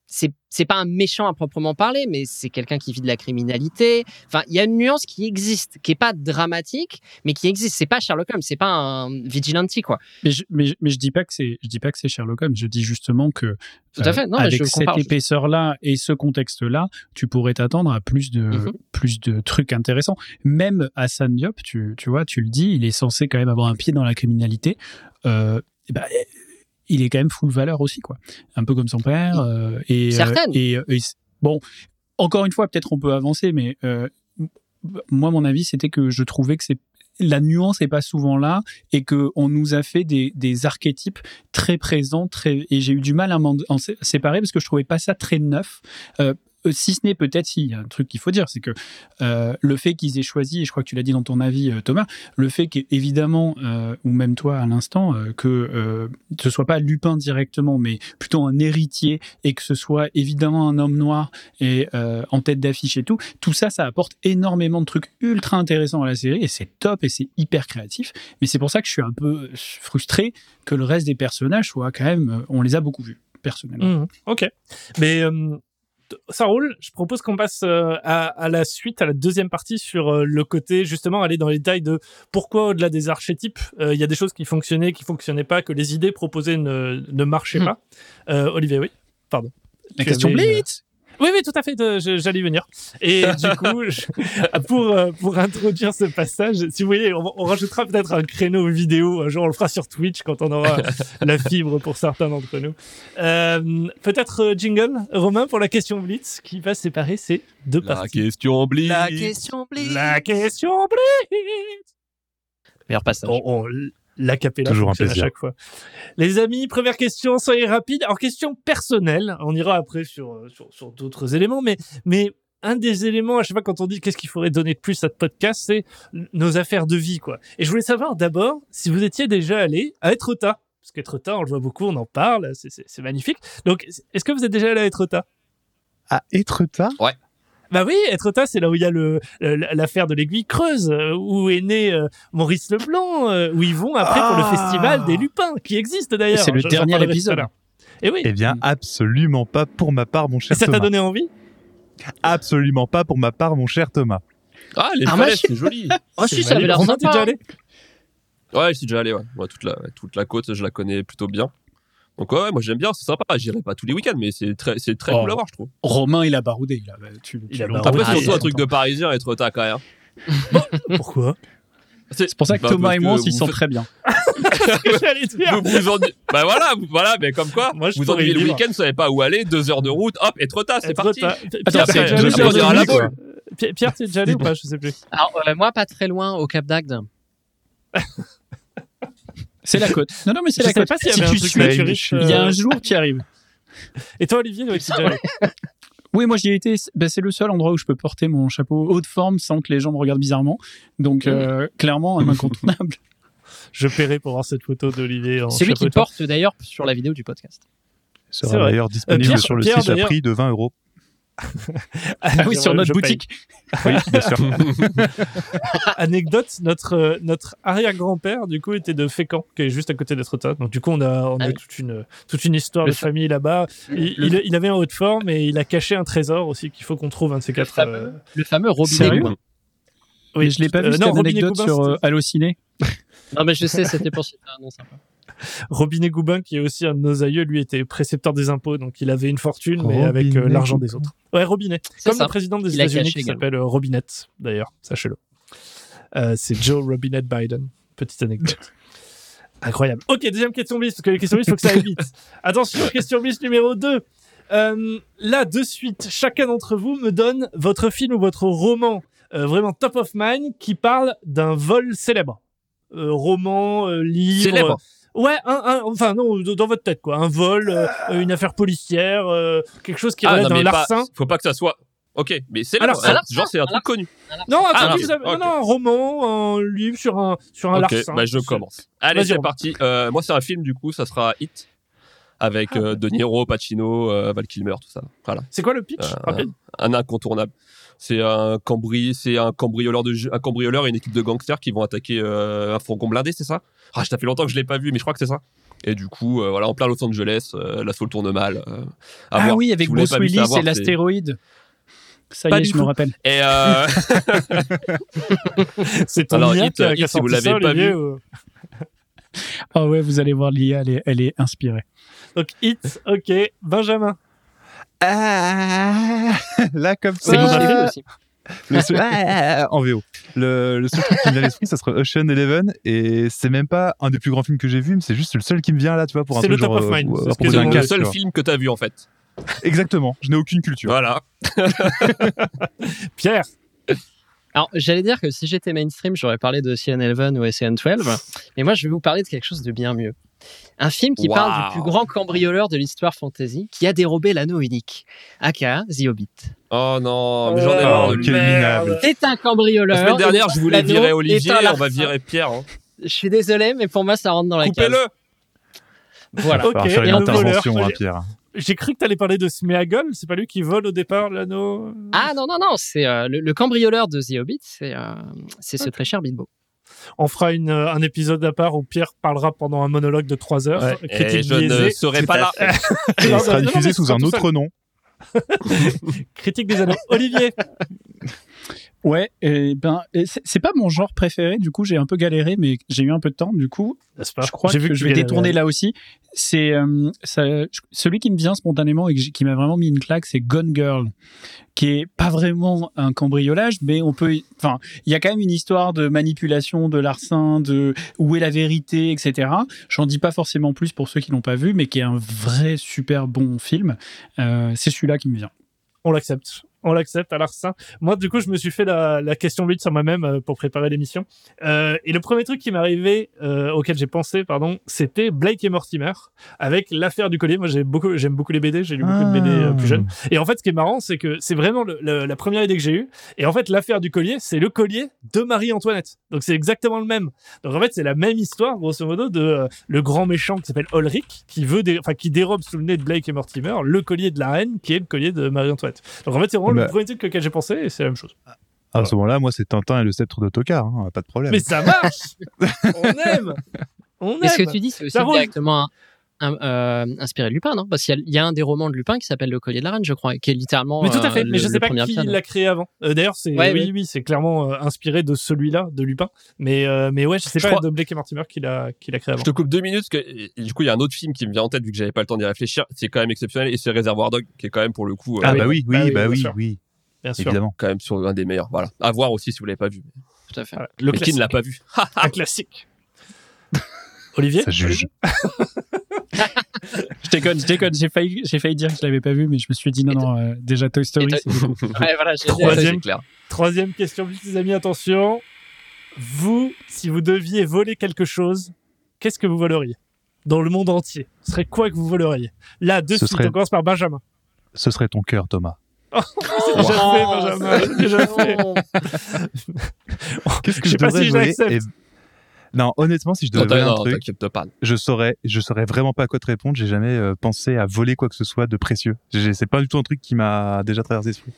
c'est c'est pas un méchant à proprement parler, mais c'est quelqu'un qui vit de la criminalité. Enfin, il y a une nuance qui existe, qui est pas dramatique, mais qui existe. C'est pas Sherlock Holmes, c'est pas un vigilante quoi. Mais je, mais, mais je dis pas que c'est, je dis pas que c'est Sherlock Holmes. Je dis justement que Tout à fait. Non, mais avec je cette compare. épaisseur-là et ce contexte-là, tu pourrais t'attendre à plus de Mhm. plus de trucs intéressants. Même Hassan Diop, tu, tu vois, tu le dis, il est censé quand même avoir un pied dans la criminalité. Euh, eh, il est quand même full valeur aussi, quoi. Un peu comme son père. euh, et, euh, Certaines. et, et c- bon, encore une fois, peut-être on peut avancer, mais euh, moi, mon avis, c'était que je trouvais que c'est la nuance est pas souvent là et que on nous a fait des, des archétypes très présents très et j'ai eu du mal à m'en en sé- séparer parce que je trouvais pas ça très neuf Euh, euh, si ce n'est peut-être si y a un truc qu'il faut dire c'est que euh, le fait qu'ils aient choisi et je crois que tu l'as dit dans ton avis euh, Thomas le fait qu'évidemment euh, ou même toi à l'instant euh, que euh, ce soit pas Lupin directement mais plutôt un héritier et que ce soit évidemment un homme noir et euh, en tête d'affiche et tout tout ça ça apporte énormément de trucs ultra intéressants à la série et c'est top et c'est hyper créatif mais c'est pour ça que je suis un peu frustré que le reste des personnages soient quand même euh, on les a beaucoup vus personnellement Mhm. Ok. Mais euh, ça roule. Je propose qu'on passe euh, à, à la suite, à la deuxième partie sur euh, le côté, justement, aller dans les détails de pourquoi, au-delà des archétypes, euh, il y a des choses qui fonctionnaient, qui fonctionnaient pas, que les idées proposées ne, ne marchaient Mhm. pas. Euh, Olivier, oui. Pardon. la Tu question avais une- Blitz Oui, oui, tout à fait. euh, je- J'allais venir. Et du coup, je- pour euh, pour introduire ce passage, si vous voyez, on, on rajoutera peut-être un créneau vidéo. Un jour, on le fera sur Twitch quand on aura la fibre pour certains d'entre nous. Euh, peut-être euh, jingle, Romain, pour la question Blitz, qui va séparer ces deux La parties. question Blitz. La question blitz. La question Blitz. Meilleur passage. On, on, la capella Toujours un fonctionne à plaisir. chaque fois. Les amis, première question, soyez rapides. Alors, question personnelle. On ira après sur, euh, sur, sur d'autres éléments, mais, mais un des éléments, à chaque fois quand on dit qu'est-ce qu'il faudrait donner de plus à ce podcast, c'est nos affaires de vie, quoi. Et je voulais savoir d'abord si vous étiez déjà allé à Etretat. Parce qu'Etretat, on le voit beaucoup, on en parle, c'est- magnifique. Donc, est-ce que vous êtes déjà allé à Etretat À Étretat bah oui, Etretat, c'est là où il y a le le- l'affaire de l'aiguille creuse, euh, où est né euh, Maurice Leblanc, euh, où ils vont après pour le Ah. festival des lupins, qui existe d'ailleurs. C'est le dernier épisode. Et oui, Eh bien, absolument pas pour ma part, mon et cher ça t'a Thomas. donné envie? Absolument pas pour ma part, mon cher Thomas. Ah, les Ah, falaises, je- c'est joli. Oh si, ça avait l'air Romain, t'es sympa. déjà allé? Ouais, j'y suis déjà allé, ouais. Ouais, toute, la, ouais, toute la côte, je la connais plutôt bien. Donc ouais, moi j'aime bien, c'est sympa. J'irai pas tous les week-ends, mais c'est très, c'est très Oh. cool à voir, je trouve. Romain il a baroudé il a, tu, Il tu a baroudé. Après, Ah, c'est surtout c'est un truc de parisien être quand même. Pourquoi? C'est pour ça que Bah, Thomas et moi on s'y sent très bien J'allais dire. Vous vous ennuie- Bah voilà, vous- voilà, mais comme quoi, Moi, je vous ennuyez le week-end, vous savez pas où aller, deux heures de route, hop, être tard, c'est parti. Attends, Pierre, c'est t'es déjà deux heures de Pierre, t'es déjà allé ou pas Je sais plus. Alors, euh, moi, pas très loin, au Cap d'Agde. c'est la côte non non mais c'est Je la sais côte pas si un tu suis naturiste. il y a euh, un jour tu y arrives Et toi, Olivier, allé Oui, moi j'y ai été. Ben, c'est le seul endroit où je peux porter mon chapeau haut de forme sans que les gens me regardent bizarrement. Donc euh, clairement un incontournable. Je paierai pour voir cette photo d'Olivier en Celui qui porte d'ailleurs sur la vidéo du podcast. sera d'ailleurs disponible Pierre- sur le Pierre, site à prix de 20 euros. Ah oui, sur notre je paye. boutique. Oui, bien sûr. Anecdote, notre euh, notre arrière-grand-père du coup était de Fécamp, qui est juste à côté d'Etretat. Donc du coup on a on Ah a oui. toute une toute une histoire Le de fa- famille là-bas. Il, le- il, il avait un haut de forme et il a caché un trésor aussi qu'il faut qu'on trouve un de ces Le quatre. fameux, euh, le fameux robinet. Goubin. Oui, je l'ai pas euh, vu cette non, Robinet anecdote sur euh, Allociné. Non, mais je sais, c'était pour citer un nom sympa. Robinet Goubin, qui est aussi un de nos aïeux, lui était précepteur des impôts, donc il avait une fortune, mais avec euh, l'argent des autres. Ouais, Robinet. Comme ça. le président des États-Unis qui s'appelle euh, Robinette, d'ailleurs, sachez-le. Euh, c'est Joe Robinette Biden. Petite anecdote. Incroyable. Ok, deuxième question bis, parce que les questions bis, il faut que ça aille vite. Attention, question bis numéro 2. Euh, là, de suite, chacun d'entre vous me donne votre film ou votre roman euh, vraiment top of mind qui parle d'un vol célèbre. Euh, roman, euh, livre. Célèbre. Ouais, un, un- enfin non, dans votre tête quoi, un vol, euh, une affaire policière, euh, quelque chose qui relève non, d'un mais pas- larcin. faut pas que ça soit. Ok, mais c'est Alors, là. c'est- Genre, c'est un truc connu. Non, un Ah, truc non, un roman, un livre sur un sur un Ok, larcin. bah je commence. Allez, c'est parti. Euh, moi, c'est un film, du coup, ça sera Hit. Avec Ah, euh, De Niro, Pacino, euh, Val Kilmer, tout ça. Voilà. C'est quoi le pitch Euh, rapide? un incontournable. C'est un cambri, c'est un cambrioleur de un cambrioleur et une équipe de gangsters qui vont attaquer euh, un fourgon blindé, c'est ça? Ah, ça fait longtemps que je l'ai pas vu, mais je crois que c'est ça. Et du coup, euh, voilà, en plein Los Angeles, euh, l'assaut tourne mal. euh, Ah voir. oui, Si avec l'avez Bruce Willis et l'astéroïde. Ça y est, je me rappelle. Et euh, C'est ton Alors, IA Hit, qui a, Hit, qui a si vous l'avez pas vu. ou- Ah ouais, vous allez voir l'IA, elle est, elle est inspirée. Donc, Hit, ok. Benjamin. Ah, là, comme C'est ça. vu euh, aussi. le seul- ah, ah, ah, en VO. Le, le seul truc qui me vient à l'esprit, ça serait Ocean Eleven. Et c'est même pas un des plus grands films que j'ai vu, mais c'est juste le seul qui me vient là, tu vois, pour un C'est le top genre, of euh, mind, à c'est ce c'est le seul film que t'as vu en fait. Exactement. Je n'ai aucune culture. Voilà. Pierre. Alors, j'allais dire que si j'étais mainstream, j'aurais parlé de Ocean Eleven ou Ocean 12. Mais moi, je vais vous parler de quelque chose de bien mieux. Un film qui parle du plus grand cambrioleur de l'histoire fantasy qui a dérobé l'anneau unique, aka The Hobbit. Oh non, mais j'en ai Oh, marre. Oh, de minable. C'est un cambrioleur. La semaine dernière, je voulais virer Olivier, on va virer Pierre. hein. Je suis désolé, mais pour moi, ça rentre dans la case. Coupez-le Voilà. Ok, Il va falloir faire et une un intervention, hein, Pierre. J'ai cru que t'allais parler de Smeagol. C'est pas lui qui vole au départ l'anneau? Ah non, non, non, c'est euh, le, le cambrioleur de The Hobbit, c'est euh, c'est ce très cher Bilbo. On fera une, euh, un épisode à part où Pierre parlera pendant un monologue de 3 heures. Ouais, critique Et je ne biaisée. serai Tout pas là. Non, il sera non, diffusé sous un autre nom. Critique des anneaux. Olivier. Ouais, et ben, c'est pas mon genre préféré, du coup j'ai un peu galéré, mais j'ai eu un peu de temps, du coup pas je crois que vu je vais détourner là aussi. C'est euh, celui qui me vient spontanément et qui m'a vraiment mis une claque, c'est Gone Girl, qui est pas vraiment un cambriolage, mais on peut, enfin, il y a quand même une histoire de manipulation, de larcin, de où est la vérité, etc. J'en dis pas forcément plus pour ceux qui l'ont pas vu, mais qui est un vrai super bon film. Euh, c'est celui-là qui me vient. On l'accepte. On l'accepte à l'arsin. Moi, du coup, je me suis fait la, la question 8 sur moi-même euh, pour préparer l'émission. Euh, et le premier truc qui m'est arrivé, euh, auquel j'ai pensé, pardon, c'était Blake et Mortimer avec l'affaire du collier. Moi, j'ai beaucoup, j'aime beaucoup les BD. J'ai lu beaucoup de BD euh, plus jeune. Et en fait, ce qui est marrant, c'est que c'est vraiment le- le- la première idée que j'ai eue. Et en fait, l'affaire du collier, c'est le collier de Marie-Antoinette. Donc, c'est exactement le même. Donc, en fait, c'est la même histoire, grosso modo, de euh, le grand méchant qui s'appelle Ulrich, qui veut, enfin, qui dérobe sous le nez de Blake et Mortimer le collier de la reine, qui est le collier de Marie-Antoinette. Donc, en fait, c'est vraiment. Le premier truc auquel j'ai pensé, et c'est la même chose. À ce moment-là, moi, c'est Tintin et le sceptre de Tokar, hein, pas de problème. Mais ça marche On aime On Mais ce aime que tu dis, c'est aussi directement euh, inspiré de Lupin, non? Parce qu'il y, y a un des romans de Lupin qui s'appelle Le Collier de la Reine, je crois, et qui est littéralement. Mais tout à euh, fait, mais le- je sais pas qui l'a créé avant. Euh, D'ailleurs, c'est Ouais, oui, oui. oui, c'est clairement euh, inspiré de celui-là, de Lupin. Mais euh, mais ouais, je sais Je pas crois- de Blake et Mortimer qui l'a qui l'a créé avant. Je te coupe deux minutes, parce que du coup, il y a un autre film qui me vient en tête, vu que j'avais pas le temps d'y réfléchir. C'est quand même exceptionnel, et c'est Réservoir Dog, qui est quand même pour le coup, euh, Ah, bah oui, Bah oui, oui, bah bien oui, sûr. oui, Bien sûr. évidemment. quand même sur un des meilleurs. Voilà. À voir aussi si vous l'avez pas vu. Tout à fait. Voilà, le Mais qui ne l'a pas vu Un classique. Olivier Ça juge. Je déconne, je déconne. J'ai failli, j'ai failli dire que je l'avais pas vu, mais je me suis dit non, non. euh, déjà Toy Story. Ouais, voilà, j'ai Troisième. clair. Troisième question, les amis, attention. Vous, si vous deviez voler quelque chose, qu'est-ce que vous voleriez? Dans le monde entier, ce serait quoi que vous voleriez? Là, de suite, serait- on commence par Benjamin. Ce serait ton cœur, Thomas. C'est déjà fait, Benjamin. c'est déjà fait. Qu'est-ce que Je je, sais pas devrais si je voler l'accepte. Et- Non, honnêtement, si je Non, devais voler un non, truc, t'inquiète pas. je saurais, je saurais vraiment pas à quoi te répondre. J'ai jamais euh, pensé à voler quoi que ce soit de précieux. C'est pas du tout un truc qui m'a déjà traversé l'esprit.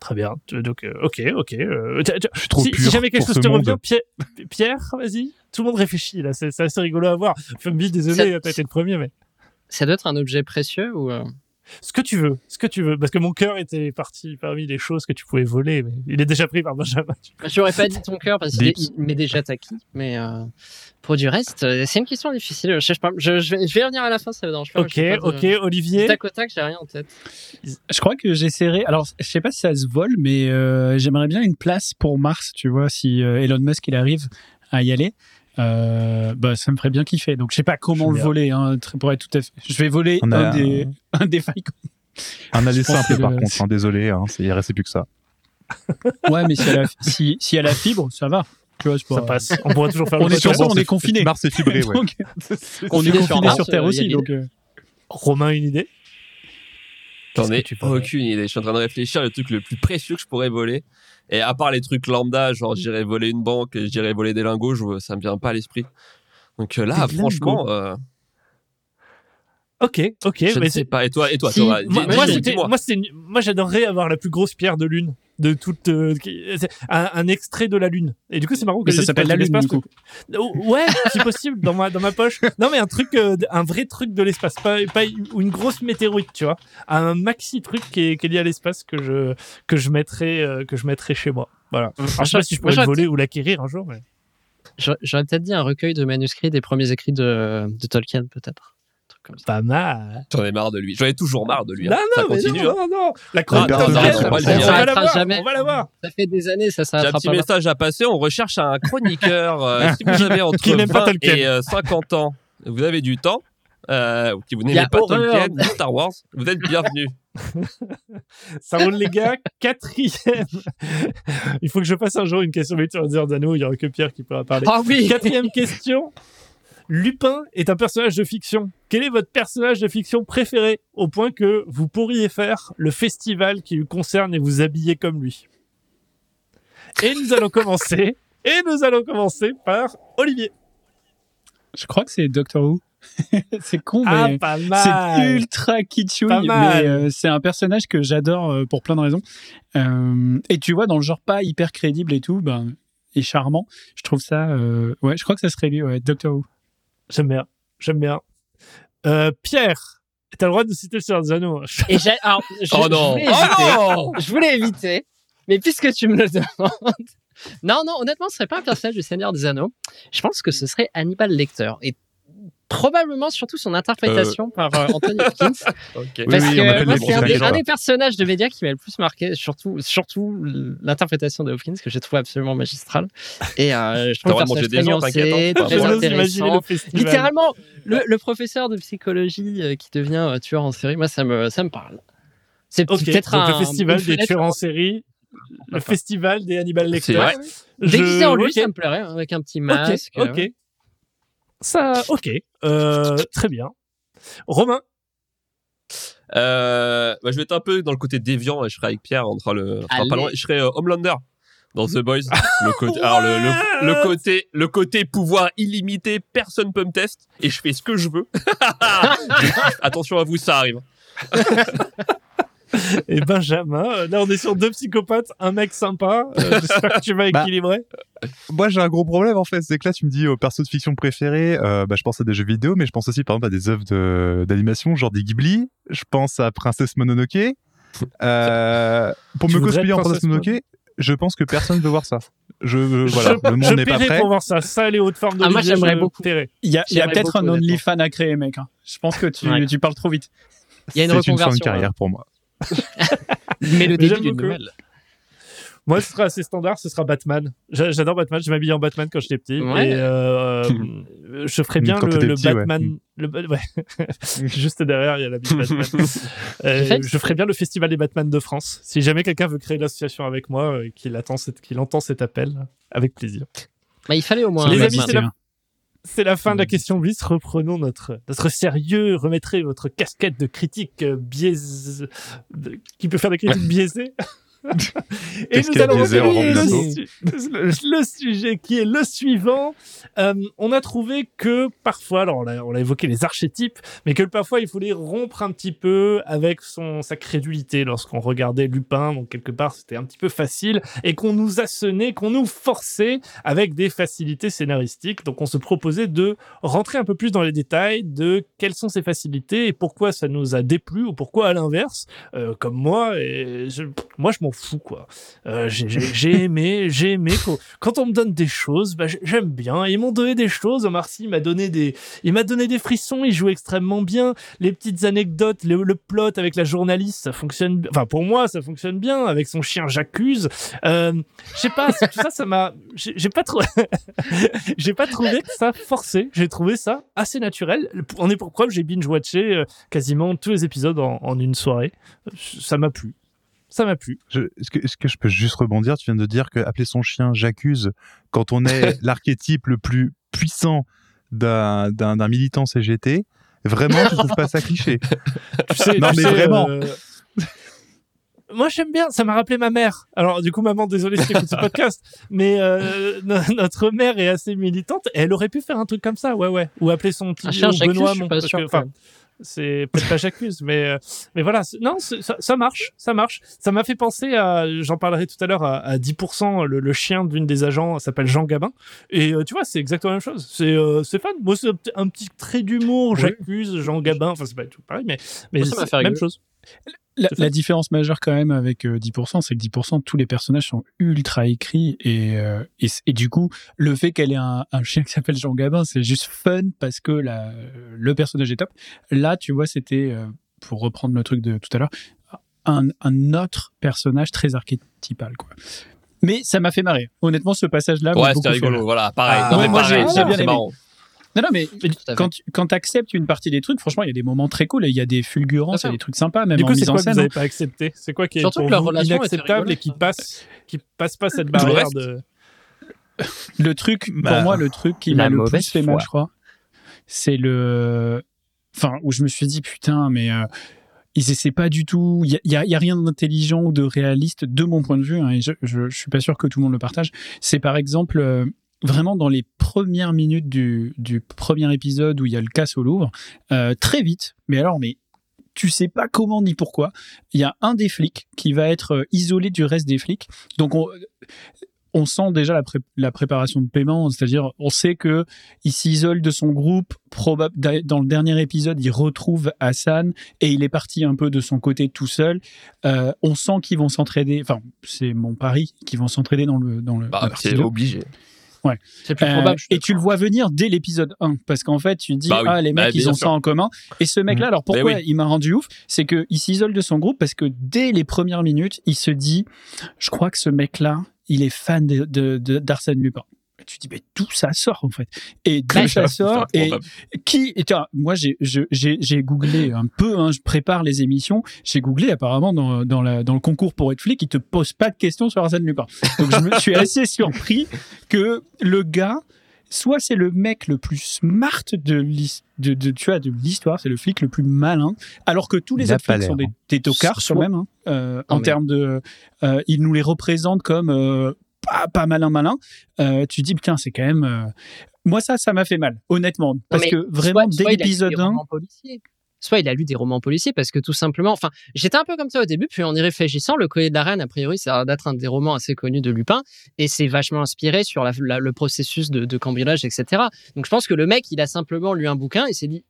Très bien. Donc, euh, ok, ok. euh, Je suis trop si, pur si jamais quelque chose monde. revient, Pierre, Pierre vas-y. Tout le monde réfléchit là. C'est c'est assez rigolo à voir. Fumbi, désolé, t'as été le premier, mais Ça doit être un objet précieux ou. Ce que tu veux, ce que tu veux, parce que mon cœur était parti parmi les choses que tu pouvais voler, mais il est déjà pris par Benjamin. J'aurais pas dit ton cœur parce qu'il m'est déjà acquis, mais euh, pour du reste, euh, c'est une question difficile. Je sais pas. Je, je vais, je vais revenir à la fin, ça me dérange pas. Ok, pas de- ok, Olivier. Tac au tac, j'ai rien en tête. Je crois que j'essaierai. Alors, je sais pas si ça se vole, mais euh, j'aimerais bien une place pour Mars. Tu vois, si euh, Elon Musk il arrive à y aller, euh, bah ça me ferait bien kiffer. Donc, je sais pas comment le voler. Hein, pour être tout à fait. Je vais voler a un des un des. Un aller simple par le- contre, hein, désolé, hein, il restait plus que ça. Ouais, mais si elle a, si, si elle a fibre, ça va. Tu vois, Ça pas- passe. On pourra toujours faire On le est sur on est confiné. Mars est fibré, ouais. Donc, on est Confiné sur confiné Mars, sur Terre euh, aussi. Donc, euh, Romain, une idée? J'en ai aucune idée. Je suis en train de réfléchir le truc le plus précieux que je pourrais voler. Et à part les trucs lambda, genre j'irais voler une banque, j'irais voler des lingots, je, ça me vient pas à l'esprit. Donc euh, là, Des franchement, euh, Ok, ok. Je ne mais sais c'est- pas. Et toi, et toi, Si, Thomas, moi, moi, j'adorerais avoir la plus grosse pierre de lune de toute euh, un, un extrait de la lune. Et du coup, c'est marrant que Mais ça s'appelle la de lune, l'espace, du coup. Oh, Ouais, c'est possible dans ma dans ma poche. Non, mais un truc, euh, un vrai truc de l'espace, pas pas une grosse météorite, tu vois, un maxi truc qui est, qui est lié à l'espace que je que je mettrais euh, que je mettrais chez moi. Voilà. Alors, je sais pas si je pourrais le voler ou l'acquérir un jour, mais J'aurais j'aurais peut-être dit un recueil de manuscrits des premiers écrits de, de Tolkien, peut-être. Comme ça. pas mal. J'en ai marre de lui. J'en ai toujours marre de lui. hein. Non, ça non, mais continue. non, hein. non, non. La Ah, chronique le on Ça on va la voir. Ça fait des années, ça J'ai un petit pas. message à passer. On recherche un chroniqueur. euh, si vous avez entre Qui n'aime pas 20 Tolkien. et euh, 50 ans, vous avez du temps, euh, ou qui vous n'aimez a pas. Tolkien ou Star Wars, vous êtes bienvenus. Ça roule les gars, quatrième. Il faut que je fasse un jour une question sur le Seigneur des Anneaux, il y aura que Pierre qui pourra parler. Ah oui Quatrième question. Lupin est un personnage de fiction. Quel est votre personnage de fiction préféré au point que vous pourriez faire le festival qui lui concerne et vous habiller comme lui? Et nous allons commencer. Et nous allons commencer par Olivier. Je crois que c'est Doctor Who. c'est con, Ah, mais c'est ultra kitschouille, mais euh, c'est un personnage que j'adore euh, pour plein de raisons. Euh, et tu vois, dans le genre pas hyper crédible et tout, ben, et charmant, je trouve ça. ouais, je crois que ça serait lui, ouais, Doctor Who. J'aime bien. J'aime bien. Euh, Pierre, t'as le droit de citer le Seigneur des Anneaux. Et j'ai- alors, je, Oh je non voulais Oh éviter, non je voulais éviter, mais puisque tu me le demandes. Non, non, honnêtement, ce serait pas un personnage du Seigneur des Anneaux. Je pense que ce serait Hannibal Lecter. Et probablement surtout son interprétation par euh, Anthony Hopkins. Parce oui, que moi, c'est un, des, acteurs. un des personnages de médias qui m'a le plus marqué, surtout, surtout l'interprétation de Hopkins, que j'ai trouvé absolument magistrale. Et euh, je trouve personnage des très nuancé, hein, très intéressant. le. Littéralement, le, le professeur de psychologie euh, qui devient euh, tueur en série, moi, ça me, ça me parle. C'est peut-être donc un le festival des tueurs en série, le Enfin. festival des Hannibal Lecter. Déguisé en lui, ça me plairait, hein, avec un petit masque. Ok, euh, ok. Ça, ok. Euh, très bien. Romain, Euh, bah, je vais être un peu dans le côté déviant et je serai avec Pierre. On fera le, pas loin. Je serai euh, Homelander dans The Boys. Le côté, alors le, le, le côté, le côté pouvoir illimité, personne peut me tester et je fais ce que je veux. Attention à vous, ça arrive. et Benjamin. Euh, Là, on est sur deux psychopathes, un mec sympa. Euh, J'espère que tu vas Bah, équilibrer. Moi, j'ai un gros problème en fait. C'est que là, tu me dis aux persos de fiction préférés. euh, bah, je pense à des jeux vidéo, mais je pense aussi par exemple à des œuvres de- d'animation, genre des Ghibli. Je pense à Princesse Mononoke. Euh, pour Tu me cosplayer en Princesse Mononoke, je pense que personne ne veut voir ça. Je, je- voilà, je, le monde je n'est pas prêt. pour voir ça. Ça, les hautes formes de Ah, moi, j'aimerais beaucoup. Il y a, il y a J'aimerais peut-être un. OnlyFans à créer, mec. hein. Je pense que tu, Ouais. tu parles trop vite. Il y a une C'est une fin de reconversion. carrière pour moi. Mais le début d'une nouvelle. Moi, ce sera assez standard, ce sera Batman. J'a- J'adore Batman, je m'habillais en Batman quand j'étais petit. Ouais. Et euh, je ferais bien Quand le, t'étais le petit, ouais. Batman. Le, ouais. Juste derrière, il y a la Batman. Euh, je ferais bien le Festival des Batman de France. Si jamais quelqu'un veut créer l'association avec moi, euh, qu'il attend cette- qu'il entend cet appel, avec plaisir. Bah, il fallait au moins. Les un amis, c'est la- C'est la fin de la question bis. Reprenons notre, notre sérieux. Remettrez votre casquette de critique euh, biaisée, de- qui peut faire des critiques biaisées. Et nous allons le, le- le sujet qui est le suivant. Euh, on a trouvé que parfois, alors on a, on a évoqué les archétypes, mais que parfois il fallait rompre un petit peu avec son, sa crédulité lorsqu'on regardait Lupin. Donc quelque part, c'était un petit peu facile et qu'on nous assonnait, qu'on nous forçait avec des facilités scénaristiques. Donc on se proposait de rentrer un peu plus dans les détails de quelles sont ces facilités et pourquoi ça nous a déplu ou pourquoi à l'inverse, euh, comme moi, et je- moi je m'en fous quoi. Euh, j'ai- aimé, j'ai aimé quand on me donne des choses, bah, j'ai- j'aime bien. Ils m'ont donné des choses. Omar Sy m'a donné des, il m'a donné des frissons. Il joue extrêmement bien. Les petites anecdotes, le, plot avec la journaliste, ça fonctionne. Enfin pour moi, ça fonctionne bien avec son chien J'accuse. Euh, je sais pas, tout ça, ça m'a. J'ai pas trop. j'ai pas trouvé ça forcé. J'ai trouvé ça assez naturel. On est pour preuve, j'ai binge-watché euh, quasiment tous les épisodes en une soirée. Ça m'a plu. Ça m'a plu. Est-ce que, je peux juste rebondir? Tu viens de dire que appeler son chien J'accuse quand on est l'archétype le plus puissant d'un militant CGT. Vraiment, je trouve pas ça cliché. Tu sais, Non, tu mais sais, vraiment. euh, Moi, j'aime bien. Ça m'a rappelé ma mère. Alors, du coup, maman, désolé si t'écoutes ce podcast, mais euh, no- notre mère est assez militante. Elle aurait pu faire un truc comme ça, ouais, ouais. Ou appeler son petit chien ou Benoît, je suis pas sûr. que. C'est peut-être pas j'accuse, mais euh, mais voilà, non, ça, ça marche, ça marche. Ça m'a fait penser à, j'en parlerai tout à l'heure, à, à 10%. Le, le chien d'une des agents s'appelle Jean Gabin, et euh, tu vois, c'est exactement la même chose. C'est euh, c'est fun. Moi, c'est un petit- trait d'humour. J'accuse Jean Gabin. Enfin, c'est pas du tout pareil, mais mais Moi, ça m'a c'est fait la même chose. La, différence majeure quand même avec euh, 10%, c'est que 10%, tous les personnages sont ultra écrits et, euh, et, du coup, le fait qu'elle ait un, un chien qui s'appelle Jean Gabin, c'est juste fun parce que la, le personnage est top. Là, tu vois, c'était, euh, pour reprendre le truc de tout à l'heure, un, un autre personnage très archétypal, quoi. Mais ça m'a fait marrer. Honnêtement, ce passage-là Ouais, c'était rigolo. Voilà, pareil. Ah, non, ouais, mais moi, pareil, j'ai- bien aimé. marrant. Non, non, mais fait. quand, tu- quand acceptes une partie des trucs, franchement, il y a des moments très cool et il y a des fulgurances, il y a des trucs sympas, même Du en coup, c'est mise en quoi que vous scène. n'avez pas accepté? C'est quoi qui est Surtout pour que leur vous relation inacceptable et qui passe, qui passe pas cette barrière reste de. Le truc, pour Bah, moi, le truc qui la m'a le plus fait mal, je crois, c'est le. Enfin, où je me suis dit, putain, mais euh, ils essaient pas du tout. Il y a, y y rien d'intelligent ou de réaliste, de mon point de vue, hein, et je, je, je suis pas sûr que tout le monde le partage. C'est par exemple. euh, Vraiment dans les premières minutes du, du premier épisode où il y a le casse au Louvre, euh, très vite, mais alors, mais tu sais pas comment ni pourquoi, il y a un des flics qui va être euh, isolé du reste des flics. Donc on, on sent déjà la, pré- la préparation de paiement, c'est-à-dire on sait que il s'isole de son groupe. Dans le dernier épisode, il retrouve Hassan et il est parti un peu de son côté tout seul. Euh, on sent qu'ils vont s'entraider. Enfin, c'est mon pari qu'ils vont s'entraider dans le dans le. Bah, c'est deux. Obligé. C'est plus Euh, probable. et tu le vois venir dès l'épisode 1 parce qu'en fait tu te dis Bah oui. ah les Bah, mecs ils ont sûr. ça en commun et ce mec là alors pourquoi oui. il m'a rendu ouf c'est que il s'isole de son groupe parce que dès les premières minutes il se dit je crois que ce mec là il est fan de de- de- d'Arsène Lupin tu te dis mais d'où ça sort en fait? Et d'où ça sort et qui et tiens, moi j'ai googlé un peu hein, je prépare les émissions. J'ai googlé apparemment dans dans la dans le concours pour être flic ils te posent pas de questions sur Arsène Lupin. Donc je me suis assez surpris que le gars soit c'est le mec le plus smart de l'his- de, de tu vois de l'histoire c'est le flic le plus malin alors que tous les autres flics sont des, des tocards Soit- quand même hein, euh, en mais- termes de euh, ils nous les représentent comme euh, pas, pas malin malin euh, tu dis putain c'est quand même euh, moi ça ça m'a fait mal honnêtement parce que vraiment soit- dès l'épisode des 1 romans policiers. Soit il a lu des romans policiers parce que tout simplement, enfin, j'étais un peu comme ça au début, puis en y réfléchissant, le Collier de la Reine, a priori, ça a l'air d'être un des romans assez connus de Lupin, et c'est vachement inspiré sur la- la- le processus de, de cambriolage, etc. Donc je pense que le mec, il a simplement lu un bouquin et s'est dit,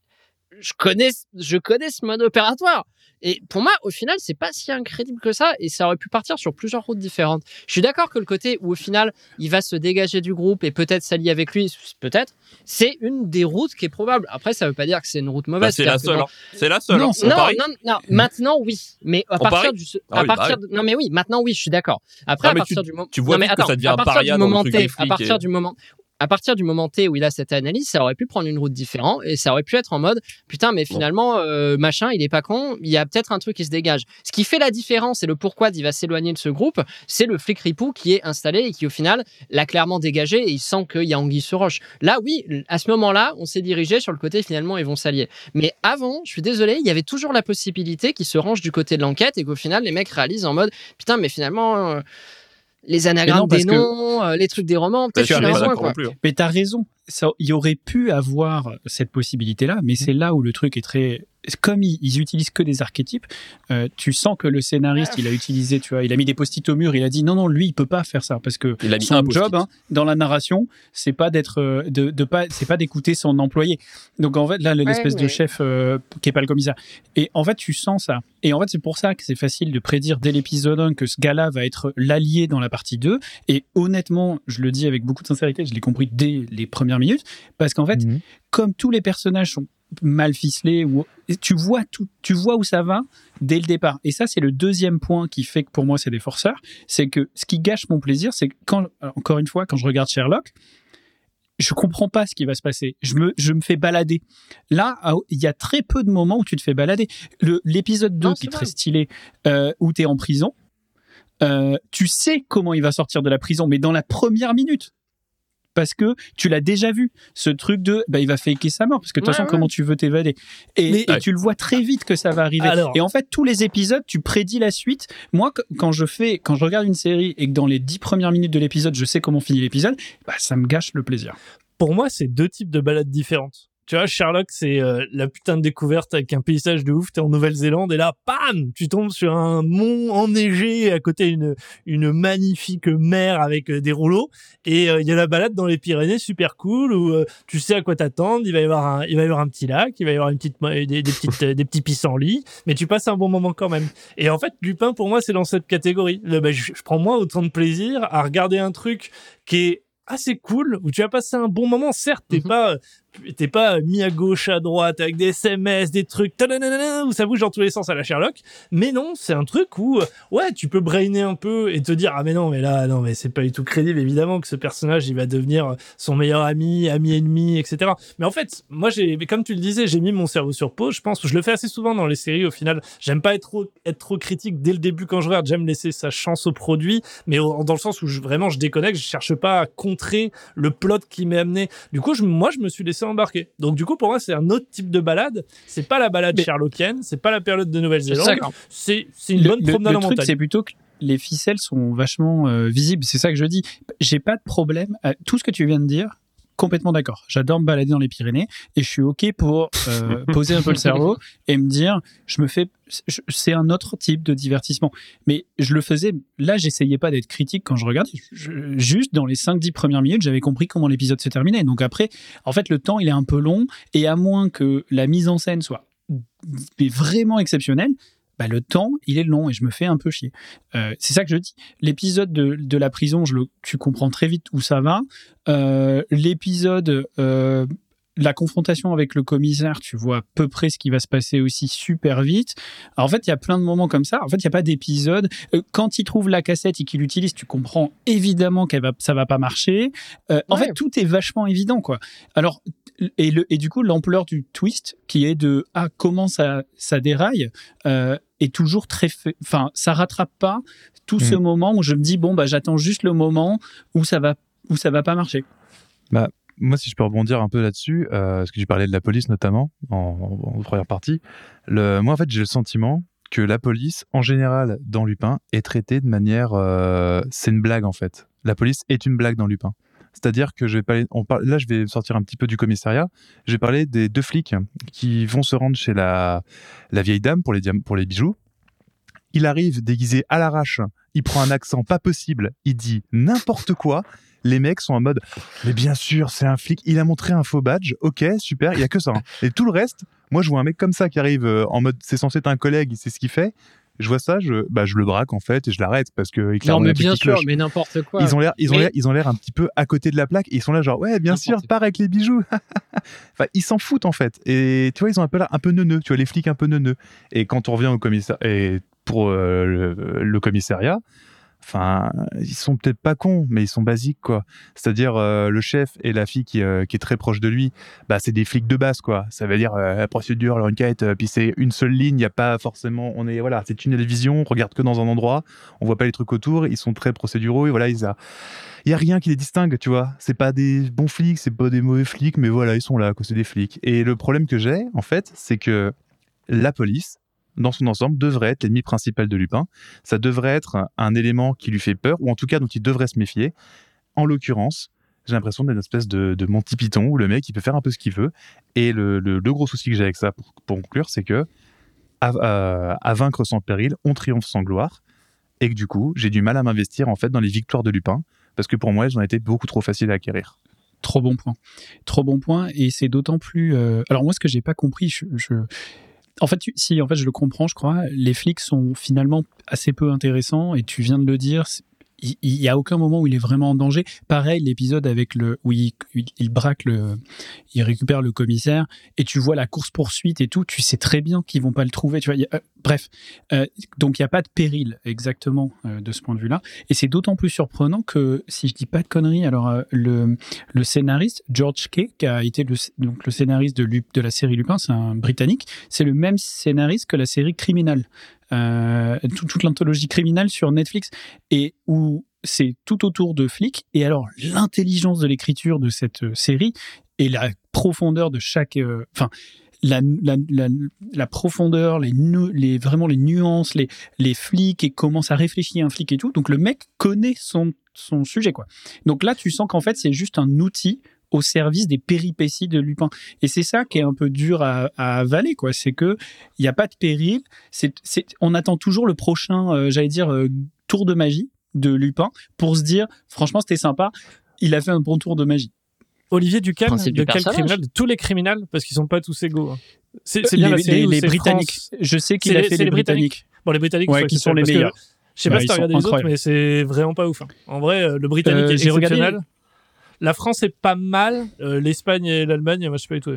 je connais, je connais ce mode opératoire. Et pour moi, au final, c'est pas si incrédible que ça, et ça aurait pu partir sur plusieurs routes différentes. Je suis d'accord que le côté où au final, il va se dégager du groupe et peut-être s'allier avec lui, peut-être, c'est une des routes qui est probable. Après, ça veut pas dire que c'est une route Bah, mauvaise. c'est la seule. dans- hein. C'est la seule. Non, hein. non, non, non, maintenant oui, mais à On partir du, Ah à bah partir, de- non mais oui, maintenant oui, je suis d'accord. Après, Non, à partir du moment, tu vois non mais que attends, ça devient à partir du moment T, à partir et- du moment, à partir du moment T où il a cette analyse, ça aurait pu prendre une route différente et ça aurait pu être en mode putain, mais finalement euh, machin, il est pas con, il y a peut-être un truc qui se dégage. Ce qui fait la différence et le pourquoi d'il va s'éloigner de ce groupe, c'est le flic ripou qui est installé et qui au final l'a clairement dégagé et il sent qu'il y a anguille sur roche. Là, oui, à ce moment-là, on s'est dirigé sur le côté finalement ils vont s'allier. Mais avant, je suis désolé, il y avait toujours la possibilité qu'ils se rangent du côté de l'enquête et qu'au final, les mecs réalisent en mode putain, mais finalement, euh, les anagrammes non, des noms, euh, les trucs des romans, peut-être je suis qu'il y en pas a moins, d'accord quoi. plus. hein. Mais t'as raison. Ça, il y aurait pu avoir cette possibilité-là, mais c'est là où le truc est très. Comme ils, ils utilisent que des archétypes, euh, tu sens que le scénariste, il a utilisé, tu vois, il a mis des post-it au mur, il a dit non, non, lui, il peut pas faire ça parce que Il a mis son un job hein, dans la narration, c'est pas d'être, euh, de, de pas, c'est pas d'écouter son employé. Donc en fait, là, l'espèce de mais- chef euh, qui est pas le commissaire. Et en fait, tu sens ça. Et en fait, c'est pour ça que c'est facile de prédire dès l'épisode 1 que ce gars-là va être l'allié dans la partie 2. Et honnêtement, je le dis avec beaucoup de sincérité, je l'ai compris dès les premières minutes, parce qu'en fait, Mhm. comme tous les personnages sont mal ficelés, ou tu vois tout, tu vois où ça va dès le départ. Et ça, c'est le deuxième point qui fait que pour moi, c'est des forceurs. C'est que ce qui gâche mon plaisir, c'est que quand, encore une fois, quand je regarde Sherlock, je comprends pas ce qui va se passer. Je me, je me fais balader. Là, il y a très peu de moments où tu te fais balader. L'épisode 2, Non, qui est très stylé, euh, où tu es en prison, euh, tu sais comment il va sortir de la prison, mais dans la première minute. Parce que tu l'as déjà vu, ce truc de bah, il va faker sa mort, parce que de toute façon, comment tu veux t'évader? Et, Mais- et tu le vois très vite que ça va arriver. Alors- Et en fait, tous les épisodes, tu prédis la suite. Moi, qu- quand je fais, quand je regarde une série et que dans les dix premières minutes de l'épisode, je sais comment finit l'épisode, bah, ça me gâche le plaisir. Pour moi, c'est deux types de balades différentes. Tu vois, Sherlock, c'est euh, la putain de découverte avec un paysage de ouf. T'es en Nouvelle-Zélande et là, bam, tu tombes sur un mont enneigé à côté une une magnifique mer avec euh, des rouleaux. Et euh, il y a la balade dans les Pyrénées, super cool, où euh, tu sais à quoi t'attendre. Il va y avoir un, il va y avoir un petit lac, il va y avoir une petite, des, des petites, des petits pissenlits, mais tu passes un bon moment quand même. Et en fait, Lupin, pour moi, c'est dans cette catégorie. Le- bah, je, je prends moi autant de plaisir à regarder un truc qui est assez cool, où tu vas passer un bon moment. Certes, t'es Mhm. pas, t'es pas mis à gauche, à droite, avec des SMS, des trucs, où ça bouge dans tous les sens à la Sherlock. Mais non, c'est un truc où, euh, ouais, tu peux brainer un peu et te dire, ah, mais non, mais là, non, mais c'est pas du tout crédible, évidemment, que ce personnage, il va devenir son meilleur ami, ami ennemi, etc. Mais en fait, moi, j'ai, comme tu le disais, j'ai mis mon cerveau sur pause, je pense. Je le fais assez souvent dans les séries, au final. J'aime pas être trop, être trop critique dès le début quand je regarde. J'aime laisser sa chance au produit, mais dans le sens où vraiment, je déconnecte, je cherche pas à contrer le plot qui m'est amené. Du coup, moi, je me suis laissé embarquer. Donc, du coup, pour moi, c'est un autre type de balade. C'est pas la balade Mais- sherlockienne, c'est pas la période de Nouvelle-Zélande. C'est, une Le- bonne le- promenade le en truc, montagne. c'est plutôt que les ficelles sont vachement euh, visibles. C'est ça que je dis. J'ai pas de problème. à- Tout ce que tu viens de dire, complètement d'accord. J'adore me balader dans les Pyrénées et je suis ok pour euh, poser un peu le cerveau et me dire, je me fais, c'est un autre type de divertissement. Mais je le faisais. Là, j'essayais pas d'être critique quand je regardais. Je- juste dans les 5-10 premières minutes, j'avais compris comment l'épisode se terminait. Donc après, en fait, le temps, il est un peu long et à moins que la mise en scène soit mais vraiment exceptionnelle, bah, le temps, il est long et je me fais un peu chier. Euh, c'est ça que je dis. L'épisode de, de la prison, je le, tu comprends très vite où ça va. Euh, L'épisode, euh, la confrontation avec le commissaire, tu vois à peu près ce qui va se passer aussi super vite. Alors, en fait, il y a plein de moments comme ça. En fait, il n'y a pas d'épisode. Euh, quand il trouve la cassette et qu'il l'utilise, tu comprends évidemment qu'elle va, ça va pas marcher. Euh, En fait, tout est vachement évident, quoi. Alors, et, le, et du coup, l'ampleur du twist, qui est de ah comment ça, ça déraille, euh, est toujours très, enfin, ça rattrape pas tout ce moment où je me dis bon bah j'attends juste le moment où ça va où ça va pas marcher. Moi, si je peux rebondir un peu là-dessus, euh, parce que tu parlais de la police notamment en, première partie. Moi, en fait, j'ai le sentiment que la police, en général, dans Lupin, est traitée de manière. euh, c'est une blague en fait. La police est une blague dans Lupin. C'est-à-dire que je vais parler, on parle, là, je vais sortir un petit peu du commissariat. Je vais parler des deux flics qui vont se rendre chez la, la vieille dame pour les, pour les bijoux. Il arrive déguisé à l'arrache. Il prend un accent pas possible. Il dit n'importe quoi. Les mecs sont en mode mais bien sûr, c'est un flic. Il a montré un faux badge. Ok, super. Il y a que ça. hein. Et tout le reste, moi, je vois un mec comme ça qui arrive euh, en mode c'est censé être un collègue, sait ce qu'il fait. Je vois ça, je, bah, je le braque en fait et je l'arrête parce que Non, clairement, a mais bien sûr, cloche. mais n'importe quoi. Ils ont l'air, ils ont Mais- l'air, ils ont l'air un petit peu à côté de la plaque. Et ils sont là genre ouais, bien sûr, pars avec les bijoux. enfin, ils s'en foutent en fait. Et tu vois, ils ont un peu l'air un peu neuneux. Tu vois, les flics un peu neuneux. Et quand on revient au commissariat, et pour euh, le, le commissariat, enfin, ils sont peut-être pas cons, mais ils sont basiques quoi. C'est-à-dire euh, le chef et la fille qui, euh, est très proche de lui, bah c'est des flics de base quoi. Ça veut dire euh, la procédure, l'enquête, puis c'est une seule ligne. Il y a pas forcément, on est voilà, c'est une télévision, on regarde que dans un endroit, on voit pas les trucs autour. Ils sont très procéduraux et voilà, il y a rien qui les distingue, tu vois. C'est pas des bons flics, c'est pas des mauvais flics, mais voilà, ils sont là, quoi, c'est des flics. Et le problème que j'ai, en fait, c'est que la police, dans son ensemble, devrait être l'ennemi principal de Lupin. Ça devrait être un élément qui lui fait peur, ou en tout cas dont il devrait se méfier. En l'occurrence, j'ai l'impression d'être une espèce de, de Monty Python où le mec, il peut faire un peu ce qu'il veut. Et le, gros souci que j'ai avec ça, pour, conclure, c'est que à, vaincre sans péril, on triomphe sans gloire. Et que du coup, j'ai du mal à m'investir en fait dans les victoires de Lupin parce que pour moi, elles ont été beaucoup trop faciles à acquérir. Trop bon point. Trop bon point. Et c'est d'autant plus. euh, Alors, moi, ce que j'ai pas compris, je- En fait, si, en fait, je le comprends, je crois. Les flics sont finalement assez peu intéressants. Et tu viens de le dire. Il il y a aucun moment où il est vraiment en danger. Pareil, l'épisode avec le où il, braque le, il récupère le commissaire et tu vois la course poursuite et tout. Tu sais très bien qu'ils vont pas le trouver. Tu vois. euh, bref, Euh, donc il y a pas de péril exactement euh, de ce point de vue-là. Et c'est d'autant plus surprenant que si je dis pas de conneries, alors le le scénariste George Kay, qui a été le, donc le scénariste de, de la série Lupin, c'est un britannique, c'est le même scénariste que la série Criminal, euh, tout- toute l'anthologie criminelle sur Netflix, et où c'est tout autour de flics. Et alors l'intelligence de l'écriture de cette euh, série et la profondeur de chaque, euh, enfin. la, profondeur, les, vraiment les nuances, les, les flics et comment ça réfléchit un flic et tout. Donc le mec connaît son, son sujet, quoi. Donc là, tu sens qu'en fait, c'est juste un outil au service des péripéties de Lupin. Et c'est ça qui est un peu dur à, à avaler, quoi. C'est que il n'y a pas de péril. C'est, c'est, on attend toujours le prochain, euh, j'allais dire, euh, tour de magie de Lupin pour se dire, franchement, c'était sympa. Il a fait un bon tour de magie. Olivier Ducam, Principe de du quel criminel? De tous les criminels, parce qu'ils sont pas tous égaux. hein. C'est bien les, la série les- Britanniques. France- Je sais qu'il a les- fait les les Britanniques. Britanniques. Bon, les Britanniques, Ouais, qui sont les parce que meilleurs. Je sais Bah, pas si t'as regardé les autres, mais c'est vraiment pas ouf. hein. En vrai, euh, le Britannique Euh, est j'ai regardé- exceptionnel. La France est pas mal. euh, L'Espagne et l'Allemagne, moi je suis pas.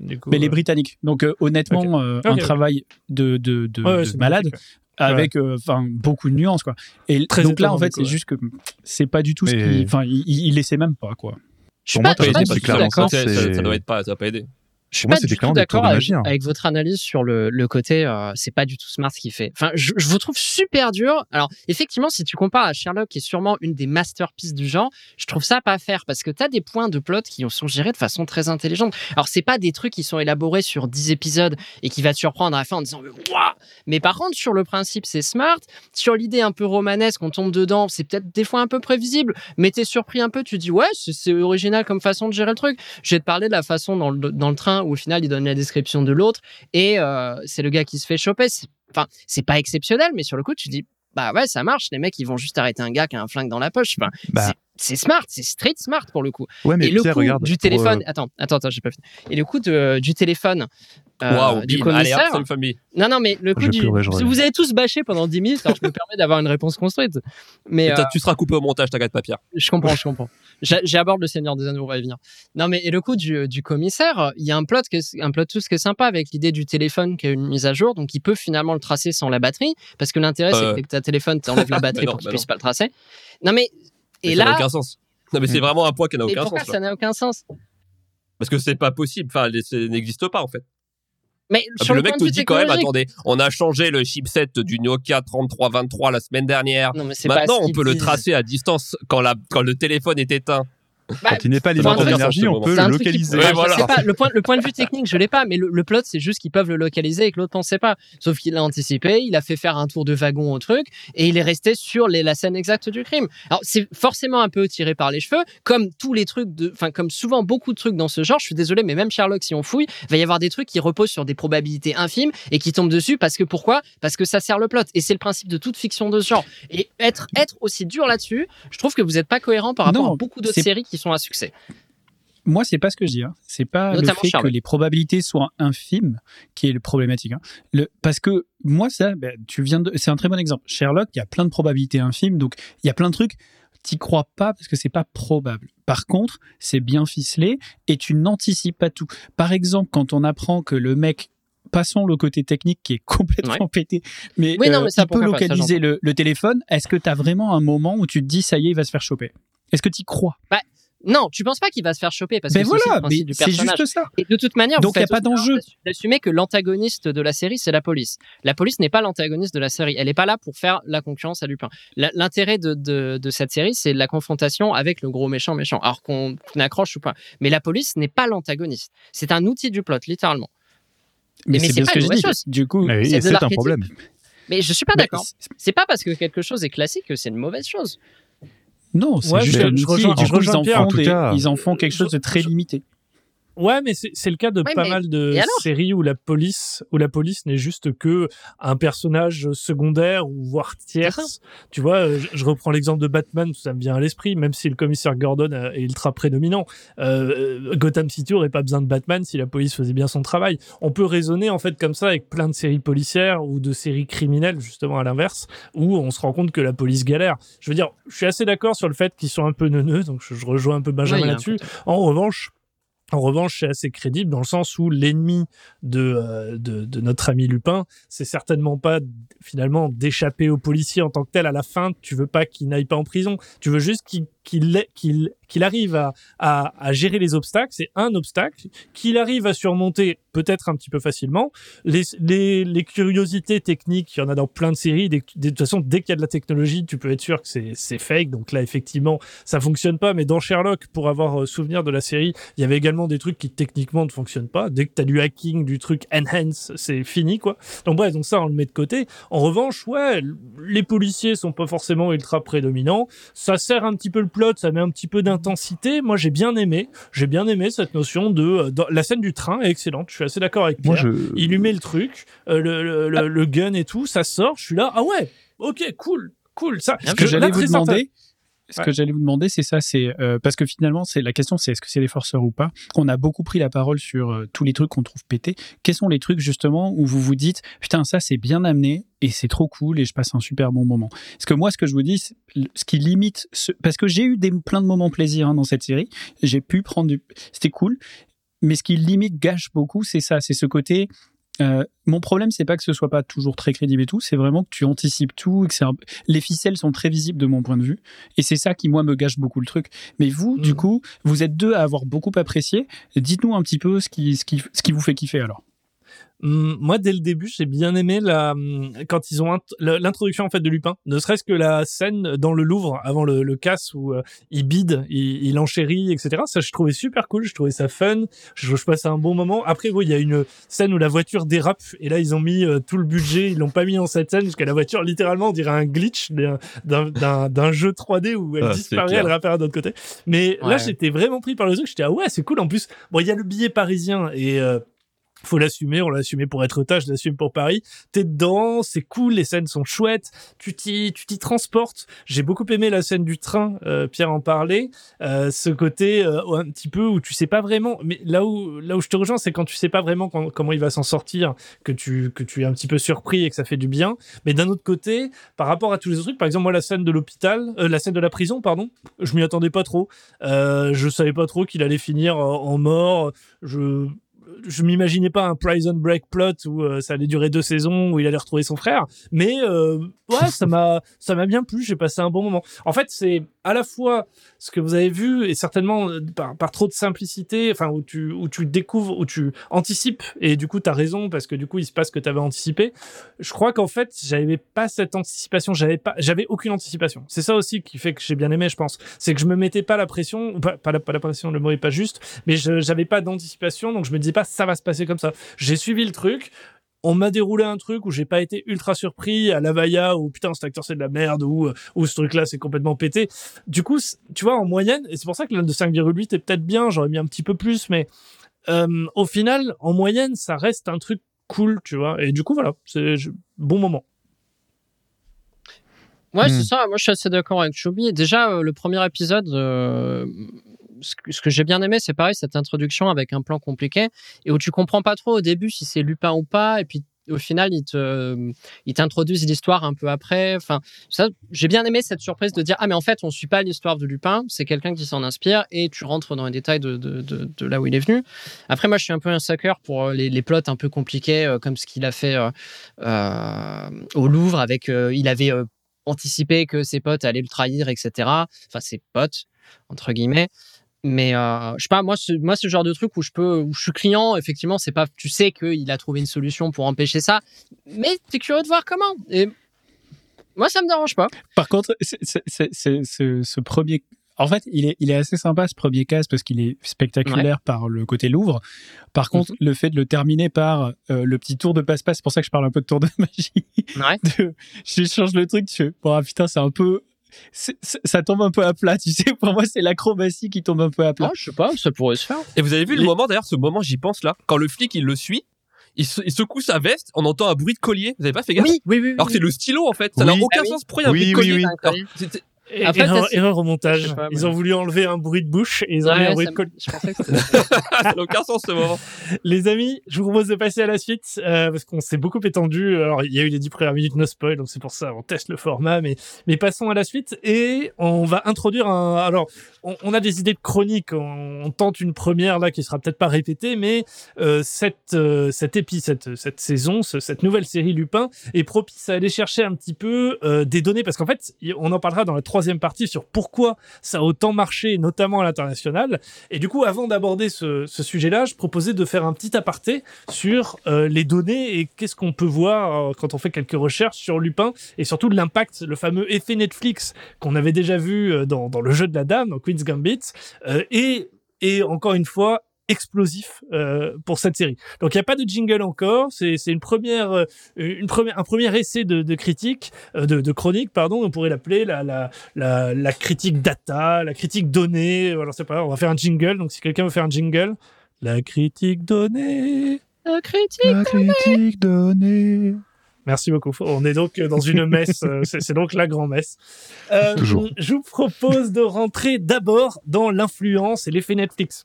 Du coup, Mais les euh, Britanniques. Donc euh, honnêtement, euh, un travail de, de, de, ouais, ouais, de c'est malade avec euh, enfin beaucoup de nuances quoi. Et Très donc là en fait c'est ouais. juste que c'est pas du tout ce qu'il enfin il, il il laissait même pas quoi. Je suis Pour moi, pas, pas du tout clairement d'accord. ça, Ça, ça, doit être pas, ça va pas aider. Je Pour moi, pas c'est du des tout clairement des tours d'accord de avec, magie, hein. avec votre analyse sur le, le côté, euh, c'est pas du tout smart ce qu'il fait. Enfin, je, je vous trouve super dur. Alors, effectivement, si tu compares à Sherlock, qui est sûrement une des masterpieces du genre, je trouve ça pas faire parce que t'as des points de plot qui sont gérés de façon très intelligente. Alors, c'est pas des trucs qui sont élaborés sur 10 épisodes et qui va te surprendre à la fin en disant, waouh! Mais par contre, sur le principe, c'est smart. Sur l'idée un peu romanesque, on tombe dedans, c'est peut-être des fois un peu prévisible, mais t'es surpris un peu, tu dis, ouais, c'est original comme façon de gérer le truc. Je vais te parler de la façon dans le, dans le train où au final il donne la description de l'autre et euh, c'est le gars qui se fait choper. Enfin, c'est pas exceptionnel, mais sur le coup, tu dis, bah ouais, ça marche. Les mecs, ils vont juste arrêter un gars qui a un flingue dans la poche. Enfin, Bah. C'est- smart, c'est street smart pour le coup. Ouais, mais et le Pierre, coup regarde. du téléphone, euh, attends, attends, attends, j'ai pas fini. Et le coup de, du téléphone euh, Waouh, du allez, commissaire. famille. non, non, mais le coup Je du. Vous avez tous bâché pendant 10 minutes, alors je me permets d'avoir une réponse construite. Mais euh, Tu seras coupé au montage, t'inquiète pas, Pierre. je comprends, je comprends. J'a- J'aborde le Seigneur des Anneaux, on va y venir. Non, mais et le coup du, du commissaire, il y a un plot, que, un plot tout ce qui est sympa avec l'idée du téléphone qui a une mise à jour, donc il peut finalement le tracer sans la batterie, parce que l'intérêt Euh. c'est que ta téléphone t'enlève la batterie Bah non, pour qu'il puisse pas le tracer. Non mais Mais et ça n'a là, aucun sens. Non, mais c'est vraiment un point qui n'a aucun pourquoi sens. là. ça n'a aucun sens? Parce que c'est pas possible. Enfin, ça n'existe pas, en fait. Mais Ah, sur le le, mec vue dit quand même, attendez, on a changé le chipset du Nokia 3323 la semaine dernière. Non, mais c'est pas Maintenant, on peut le tracer à distance quand, la, quand le téléphone est éteint. Bah, Quand il n'est pas aucun d'énergie, on peut le localiser. Ouais, enfin, je voilà. sais pas, le, point, le point de vue technique, je l'ai pas, mais le, le plot, c'est juste qu'ils peuvent le localiser et que l'autre pensait pas. Sauf qu'il a anticipé, il a fait faire un tour de wagon au truc et il est resté sur les, la scène exacte du crime. Alors, c'est forcément un peu tiré par les cheveux, comme tous les trucs de, enfin, comme souvent beaucoup de trucs dans ce genre. Je suis désolé, mais même Sherlock, si on fouille, il va y avoir des trucs qui reposent sur des probabilités infimes et qui tombent dessus parce que pourquoi? Parce que ça sert le plot. Et c'est le principe de toute fiction de ce genre. Et être, être aussi dur là-dessus, je trouve que vous n'êtes pas cohérent par rapport Non, à beaucoup d'autres séries qui sont à succès. Moi, c'est pas ce que je dis. Hein. C'est pas Notamment le fait que les probabilités soient infimes qui est le problématique. Hein. Le, parce que moi, ça, ben, tu viens de, c'est un très bon exemple. Sherlock, il y a plein de probabilités infimes, donc il y a plein de trucs. T'y crois pas parce que c'est pas probable. Par contre, c'est bien ficelé et tu n'anticipes pas tout. Par exemple, quand on apprend que le mec Passons le côté technique qui est complètement pété, mais, Oui, non, euh, mais ça, il peut pourquoi pas, ça, localiser le, le téléphone. Est-ce que tu as vraiment un moment où tu te dis ça y est, il va se faire choper? Est-ce que tu y crois Non, tu penses pas qu'il va se faire choper parce Ben que voilà, du c'est personnage. juste ça. Et de toute manière, Donc, vous y a pas d'enjeu. d'assumer que l'antagoniste de la série, c'est la police. La police n'est pas l'antagoniste de la série. Elle n'est pas là pour faire la concurrence à Lupin. L'intérêt de, de, de cette série, c'est la confrontation avec le gros méchant méchant. Alors qu'on accroche ou pas. Mais la police n'est pas l'antagoniste. C'est un outil du plot, littéralement. Mais, Mais c'est bien pas ce que une je mauvaise dis. chose. Du coup, oui, c'est un problème. Mais je suis pas d'accord. C'est pas parce que quelque chose est classique que c'est une mauvaise chose. Non, c'est Ouais, juste je- un je outil. rejoins- je coup, ils rejoins en, Pierre. font En tout des- cas, ils en font quelque chose de très limité. Ouais, mais c'est le cas de pas mais- mal de séries où la police, où la police n'est juste que un personnage secondaire ou voire tierce. Tu vois, euh, je, je reprends l'exemple de Batman, ça me vient à l'esprit, même si le commissaire Gordon euh, est ultra prédominant. Euh, Gotham City aurait pas besoin de Batman si la police faisait bien son travail. On peut raisonner en fait comme ça avec plein de séries policières ou de séries criminelles justement à l'inverse, où on se rend compte que la police galère. Je veux dire, je suis assez d'accord sur le fait qu'ils sont un peu neuneux, donc je, je rejoins un peu Benjamin là-dessus. En revanche, en revanche, c'est assez crédible dans le sens où l'ennemi de, euh, de, de notre ami Lupin, c'est certainement pas finalement d'échapper au policier en tant que tel à la fin. Tu veux pas qu'il n'aille pas en prison. Tu veux juste qu'il qu'il arrive à, gérer les obstacles. C'est un obstacle qu'il arrive à surmonter peut-être un petit peu facilement. Les, curiosités techniques, il y en a dans plein de séries. De toute façon, dès qu'il y a de la technologie, tu peux être sûr que c'est fake. Donc là, effectivement, ça fonctionne pas. Mais dans Sherlock, pour avoir euh, souvenir de la série, il y avait également des trucs qui techniquement ne fonctionnent pas. Dès que tu as du hacking, du truc enhance, c'est fini quoi. Donc bref, donc ça on le met de côté. En revanche, ouais, les policiers sont pas forcément ultra prédominants. Ça sert un petit peu le plot, ça met un petit peu d'intensité. Moi, j'ai bien aimé. J'ai bien aimé cette notion de euh, dans- la scène du train est excellente. Je suis assez d'accord avec Moi, je. Il lui met le truc, euh, le, le, le- le gun et tout, ça sort. Je suis là, ah ouais, ok, cool, cool. Ça, Ce que j'allais vous demander, ce Ouais. que j'allais vous demander, c'est ça, c'est euh, parce que finalement, c'est la question, c'est est-ce que c'est les forceurs ou pas? On a beaucoup pris la parole sur euh, tous les trucs qu'on trouve pétés. Quels sont les trucs justement où vous vous dites, putain, ça c'est bien amené et c'est trop cool et je passe un super bon moment? Parce que moi, ce que je vous dis, ce qui limite, ce- parce que j'ai eu des plein de moments plaisir hein, dans cette série, j'ai pu prendre du, c'était cool. Mais ce qui limite gâche beaucoup, c'est ça, c'est ce côté. Euh, mon problème, c'est pas que ce soit pas toujours très crédible et tout, c'est vraiment que tu anticipes tout et que un- les ficelles sont très visibles de mon point de vue. Et c'est ça qui, moi, me gâche beaucoup le truc. Mais vous, du Mhm. coup, vous êtes deux à avoir beaucoup apprécié. Dites-nous un petit peu ce qui, ce qui, ce qui vous fait kiffer alors. Moi, dès le début, j'ai bien aimé la quand ils ont l'introduction en fait de Lupin. Ne serait-ce que la scène dans le Louvre avant le, le casse où euh, il bide, il, il enchérit, etc. Ça, je trouvais super cool. Je trouvais ça fun. Je, je passais un bon moment. Après, oui, il y a une scène où la voiture dérape et là, ils ont mis euh, tout le budget. Ils l'ont pas mis dans cette scène jusqu'à la voiture, littéralement, on dirait un glitch d'un- jeu 3D où elle Ah, disparaît, elle réapparaît de l'autre côté. Mais là, j'étais vraiment pris par le truc. J'étais ah ouais, c'est cool. En plus, bon, il y a le billet parisien et euh, faut l'assumer, on l'a assumé pour être tâche, je l'assume pour Paris. T'es dedans, c'est cool, les scènes sont chouettes, tu t'y, tu t'y transportes. J'ai beaucoup aimé la scène du train, euh, Pierre en parlait, euh, ce côté euh, un petit peu où tu sais pas vraiment, mais là où là où je te rejoins, c'est quand tu sais pas vraiment comment il va s'en sortir, que tu que tu es un petit peu surpris et que ça fait du bien. Mais d'un autre côté, par rapport à tous les autres trucs, par exemple moi la scène de l'hôpital, euh, la scène de la prison, pardon, je m'y attendais pas trop. Euh, je savais pas trop qu'il allait finir en, en mort. Je je m'imaginais pas un prison break plot où euh, ça allait durer deux saisons où il allait retrouver son frère mais euh, ouais ça m'a ça m'a bien plu j'ai passé un bon moment. En fait c'est à la fois ce que vous avez vu et certainement euh, par, trop de simplicité enfin où tu où tu découvres où tu anticipes et du coup tu as raison parce que du coup il se passe ce que tu avais anticipé. Je crois qu'en fait j'avais pas cette anticipation j'avais pas j'avais aucune anticipation. C'est ça aussi qui fait que j'ai bien aimé je pense. C'est que je me mettais pas la pression pas, pas, la, pas la pression le mot est pas juste mais j'avais pas d'anticipation donc je me disais pas ça va se passer comme ça j'ai suivi le truc on m'a déroulé un truc où j'ai pas été ultra surpris à la Vaya où putain cet acteur c'est de la merde ou ou ce truc là c'est complètement pété du coup tu vois en moyenne et c'est pour ça que note de 5,8 est peut-être bien j'aurais mis un petit peu plus mais euh, au final en moyenne ça reste un truc cool tu vois et du coup voilà c'est bon moment Ouais, Hmm. c'est ça. Moi, je suis assez d'accord avec Choubi. Déjà, euh, le premier épisode, euh, ce que, j'ai bien aimé, c'est pareil, cette introduction avec un plan compliqué et où tu comprends pas trop au début si c'est Lupin ou pas. Et puis, au final, ils ils t'introduisent l'histoire un peu après. Enfin, ça, j'ai bien aimé cette surprise de dire ah mais en fait, on suit pas l'histoire de Lupin, c'est quelqu'un qui s'en inspire et tu rentres dans les détails de, de, là où il est venu. Après, moi, je suis un peu un sucker pour euh, les, les plots un peu compliqués, euh, comme ce qu'il a fait euh, au Louvre avec, il avait anticipé que ses potes allaient le trahir, etc. Enfin, ses potes, entre guillemets. Mais euh, je sais pas, moi, ce, moi, ce genre de truc où je peux, où je suis client, effectivement, c'est pas, tu sais qu'il a trouvé une solution pour empêcher ça, mais t'es curieux de voir comment. Et moi, ça me dérange pas. Par contre, c'est- c'est- c'est- c'est- ce, premier. En fait, il est, il est assez sympa ce premier cast parce qu'il est spectaculaire par le côté Louvre. Par contre, le fait de le terminer par euh, le petit tour de passe-passe, c'est pour ça que je parle un peu de tour de magie. Ouais. de- je change le truc, tu fais, bon, ah, putain, c'est un peu. Ça tombe un peu à plat, tu sais. Pour moi, c'est l'acrobatie qui tombe un peu à plat. Oh, je sais pas, ça pourrait se faire. Et vous avez vu le Les- moment, d'ailleurs, ce moment, j'y pense là, quand le flic il le suit, il, se- il secoue sa veste, on entend un bruit de collier. Vous avez pas fait gaffe Oui, oui, oui. Alors que c'est le stylo en fait, ça n'a aucun Ah oui. sens. Pourquoi il y a un Oui, bruit de oui, collier oui. Alors, c'était- Et- Après, erreur, ça, erreur au montage ils ont voulu enlever un bruit de bouche et ils ont mis un Ouais, bruit de me- collier je pensais que c'était. ça n'a aucun sens ce moment. Les amis, je vous propose de passer à la suite euh, parce qu'on s'est beaucoup étendu. Alors, il y a eu les 10 premières minutes no spoil, donc c'est pour ça on teste le format. Mais, mais passons à la suite et on va introduire un. Alors, on, on a des idées de chronique. On, on tente une première là qui sera peut-être pas répétée, mais euh, cette euh, cette épi, cette cette saison, ce- cette nouvelle série Lupin est propice à aller chercher un petit peu euh, des données parce qu'en fait, on en parlera dans la troisième partie sur pourquoi ça a autant marché, notamment à l'international. Et du coup, avant d'aborder ce, sujet-là, je proposais de faire un petit aparté sur euh, les données et qu'est-ce qu'on peut voir euh, quand on fait quelques recherches sur Lupin et surtout l'impact, le fameux effet Netflix qu'on avait déjà vu euh, dans, le jeu de la dame, dans Queen's Gambit. Et, et encore une fois, explosif euh, pour cette série. Donc il n'y a pas de jingle encore, c'est c'est une première euh, une première un premier essai de, de critique euh, de, de chronique pardon, on pourrait l'appeler la, la la la critique data, la critique donnée, voilà c'est pas on va faire un jingle donc si quelqu'un veut faire un jingle, la critique donnée. La critique. La critique donnée. Merci beaucoup. On est donc dans une messe. euh, c'est c'est donc la grand-messe. Euh, Toujours. Je vous propose de rentrer d'abord dans l'influence et l'effet Netflix.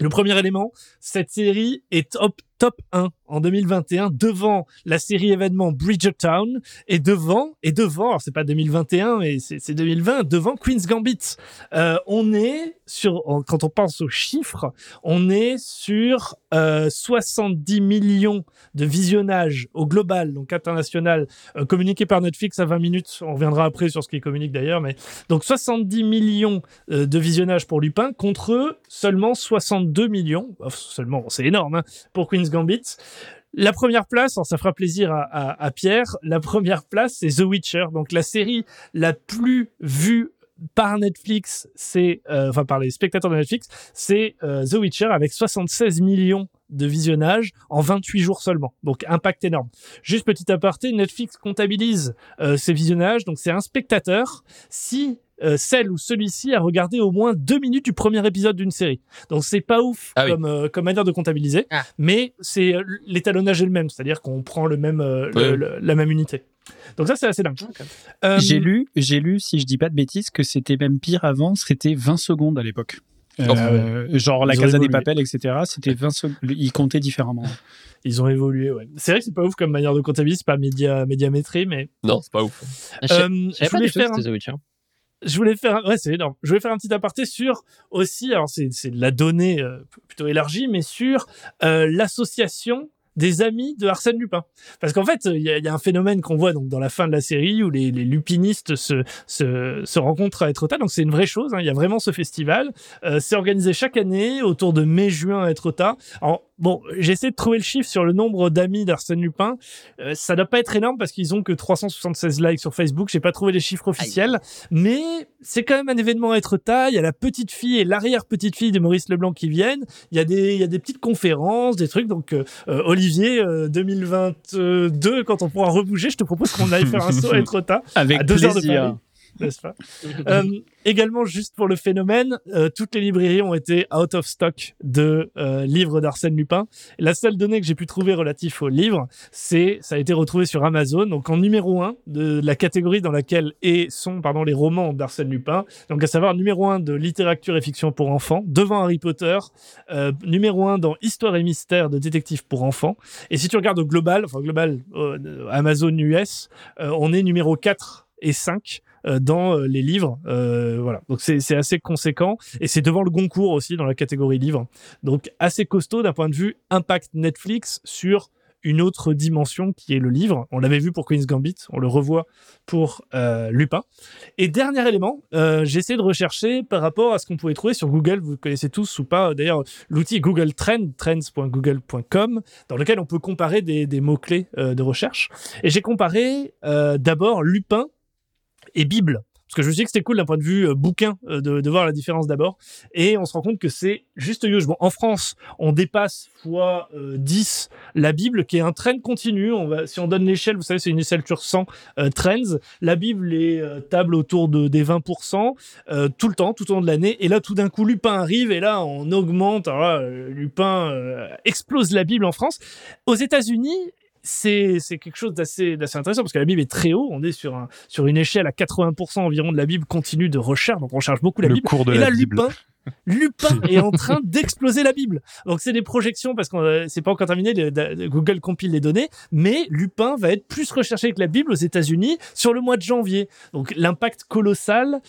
Le premier élément, cette série est top, top 1 en 2021 devant la série événement Bridgertown et devant, et devant, alors c'est pas 2021 mais c'est c'est 2020, devant Queen's Gambit. Euh, on est sur, quand on pense aux chiffres, on est sur euh, 70 millions de visionnages au global, donc international, euh, communiqué par Netflix à 20 minutes. On reviendra après sur ce qui communique d'ailleurs, mais donc 70 millions euh, de visionnages pour Lupin contre seulement 62 millions, seulement, c'est énorme, hein, pour Queen's Gambit. La première place, alors ça fera plaisir à- à Pierre, la première place c'est The Witcher, donc la série la plus vue par Netflix, c'est euh, enfin par les spectateurs de Netflix, c'est euh, The Witcher avec 76 millions de visionnages en 28 jours seulement. Donc impact énorme. Juste petit aparté, Netflix comptabilise euh, ces visionnages, donc c'est un spectateur si euh, celle ou celui-ci a regardé au moins deux minutes du premier épisode d'une série. Donc c'est pas ouf Ah oui. comme, euh, comme manière de comptabiliser, Ah. mais c'est l'étalonnage est le même, c'est-à-dire qu'on prend le même euh, le- le- la même unité. Donc ça c'est assez dingue. Euh, J'ai lu, j'ai lu, si je dis pas de bêtises, que c'était même pire avant, c'était 20 secondes à l'époque. Euh, genre la Casa des évolué. Papel, etc. C'était 20 secondes. Ils comptaient différemment. Ils ont évolué, ouais. C'est vrai que c'est pas ouf comme manière de comptabiliser, c'est pas média, médiamétrie, mais Non, c'est pas ouf. Euh, je je savais pas voulais faire un c'était The Witcher. je voulais faire, un- ouais, c'est énorme. Je voulais faire un petit aparté sur aussi, alors c'est c'est de la donnée euh, plutôt élargie, mais sur euh, l'association des amis de Arsène Lupin. Parce qu'en fait, il y, y a un phénomène qu'on voit donc dans la fin de la série où les, les lupinistes se, se, se rencontrent à Etretat. Donc c'est une vraie chose. hein. Il y a vraiment ce festival. Euh, c'est organisé chaque année autour de mai-juin à Etretat. Alors bon, j'essaie de trouver le chiffre sur le nombre d'amis d'Arsène Lupin. Euh, ça doit pas être énorme parce qu'ils ont que 376 likes sur Facebook. J'ai pas trouvé les chiffres officiels, mais c'est quand même un événement à Etretat. Il y a la petite fille et l'arrière petite fille de Maurice Leblanc qui viennent. Il y a des, il y a des petites conférences, des trucs. Donc euh, euh, Olivier, euh, 2022, quand on pourra rebouger, je te propose qu'on aille faire un saut à Etretat Avec à deux heures de. Paris, n'est-ce pas? Euh, Également, juste pour le phénomène, euh, toutes les librairies ont été out of stock de euh, livres d'Arsène Lupin. La seule donnée que j'ai pu trouver relatif au livre, c'est ça a été retrouvé sur Amazon, donc en numéro 1 de la catégorie dans laquelle est, sont pardon, les romans d'Arsène Lupin. Donc à savoir numéro 1 de littérature et fiction pour enfants, devant Harry Potter, euh, numéro 1 dans Histoire et mystère de détective pour enfants. Et si tu regardes au global, enfin global euh, Amazon US, euh, on est numéro 4 et 5 euh, dans euh, les livres. Euh, voilà. Donc c'est assez conséquent. Et c'est devant le Goncourt aussi dans la catégorie livres. Donc assez costaud d'un point de vue impact Netflix sur une autre dimension qui est le livre. On l'avait vu pour Queen's Gambit, on le revoit pour euh, Lupin. Et dernier élément, euh, j'ai essayé de rechercher par rapport à ce qu'on pouvait trouver sur Google. Vous connaissez tous ou pas d'ailleurs l'outil Google Trends, trends.google.com, dans lequel on peut comparer des, mots-clés euh, de recherche. Et j'ai comparé euh, d'abord Lupin et Bible. Parce que je me suis que c'était cool d'un point de vue euh, bouquin euh, de, de voir la différence d'abord. Et on se rend compte que c'est juste huge. Bon, en France, on dépasse fois euh, 10 la Bible, qui est un trend continu. On va, si on donne l'échelle, vous savez, c'est une échelle sur 100 euh, trends. La Bible est euh, table autour de, des 20% euh, tout le temps, tout au long de l'année. Et là, tout d'un coup, Lupin arrive et là, on augmente. Alors là, euh, Lupin euh, explose la Bible en France. Aux États-Unis, c'est c'est quelque chose d'assez d'assez intéressant parce que la Bible est très haut. On est sur un sur une échelle à 80% environ de la Bible continue de recherche, donc on cherche beaucoup la Le Bible. cours de Et la là, Bible. Lupin, Lupin est en train d'exploser la Bible. Donc c'est des projections parce que euh, c'est pas encore terminé. Google compile les données, mais Lupin va être plus recherché que la Bible aux États-Unis sur le mois de janvier. Donc l'impact colossal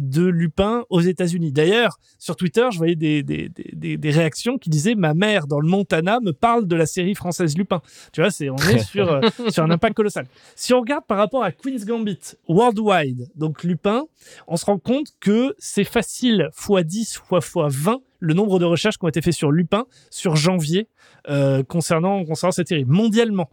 de Lupin aux États-Unis. D'ailleurs, sur Twitter, je voyais des, des, des, des- des réactions qui disaient ma mère dans le Montana me parle de la série française Lupin. Tu vois, c'est on est sur euh, sur un impact colossal. Si on regarde par rapport à Queen's Gambit worldwide, donc Lupin, on se rend compte que c'est facile x 10 fois x 20 le nombre de recherches qui ont été faites sur Lupin sur janvier euh, concernant, concernant cette série, mondialement.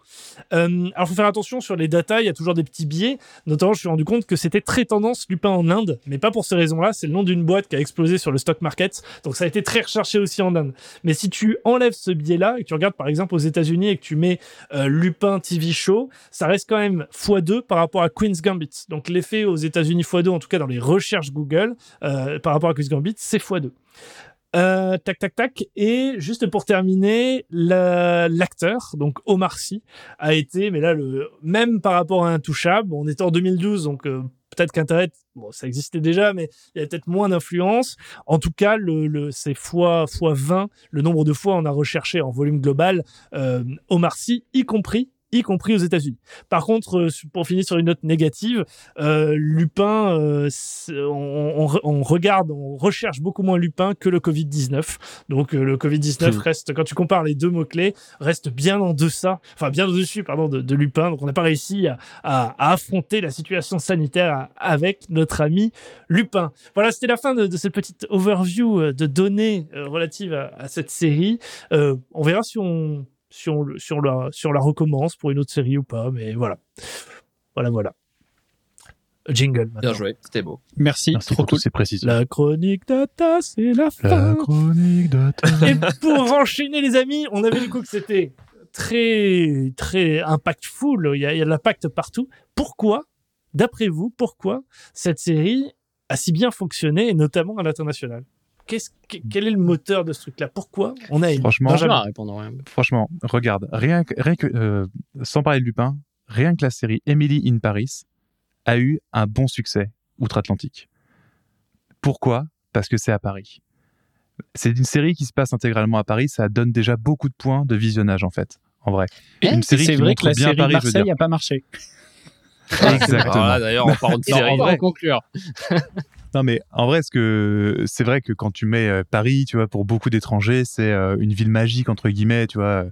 Euh, alors, faut faire attention sur les datas, il y a toujours des petits biais. Notamment, je suis rendu compte que c'était très tendance Lupin en Inde, mais pas pour ces raisons-là. C'est le nom d'une boîte qui a explosé sur le stock market. Donc, ça a été très recherché aussi en Inde. Mais si tu enlèves ce biais-là et que tu regardes par exemple aux États-Unis et que tu mets euh, Lupin TV Show, ça reste quand même x2 par rapport à Queen's Gambit. Donc, l'effet aux États-Unis x2, en tout cas dans les recherches Google, euh, par rapport à Queen's Gambit, c'est x2. Euh, tac, tac, tac. Et juste pour terminer, la- l'acteur, donc Omar Sy, a été, mais là, le, même par rapport à Intouchable, on était en 2012, donc euh, peut-être qu'Internet, bon, ça existait déjà, mais il y avait peut-être moins d'influence. En tout cas, le, le, c'est fois, fois 20, le nombre de fois on a recherché en volume global euh, Omar Sy, y compris y compris aux États-Unis. Par contre, euh, pour finir sur une note négative, euh, Lupin, euh, on, on- on regarde, on recherche beaucoup moins Lupin que le Covid-19. Donc euh, le Covid-19 Hmm. reste, quand tu compares les deux mots-clés, reste bien en deçà, enfin bien au-dessus, pardon, de, de Lupin. Donc on n'a pas réussi à, à- à affronter la situation sanitaire avec notre ami Lupin. Voilà, c'était la fin de, de cette petite overview de données relatives à, à cette série. On verra si on, si on, le- si on la, si on la recommence pour une autre série ou pas, mais voilà. Voilà, voilà. Jingle. Bien joué, c'était beau. Merci, Merci trop pour cool. toutes ces précisions. La chronique data, c'est la La fin. chronique de Et pour enchaîner, les amis, on avait du coup que c'était très, très impactful. Il y a, il y a de l'impact partout. Pourquoi, d'après vous, pourquoi cette série a si bien fonctionné, et notamment à l'international? Qu'est-ce, Quel est le moteur de ce truc-là? Pourquoi on a Franchement, Benjamin. répondre. ouais. Franchement, regarde, rien que, rien que euh, sans parler de Lupin, rien que la série Emily in Paris a eu un bon succès outre-Atlantique. Pourquoi? Parce que c'est à Paris. C'est une série qui se passe intégralement à Paris, ça donne déjà beaucoup de points de visionnage en fait, en vrai. Et Une série c'est qui vrai montre que la bien série Paris, Marseille n'a pas marché. Exactement. Alors là, d'ailleurs, en parlant de Et on série, va en conclure. Non mais en vrai, ce que c'est vrai que quand tu mets euh, Paris, tu vois, pour beaucoup d'étrangers, c'est euh, une ville magique entre guillemets, tu vois.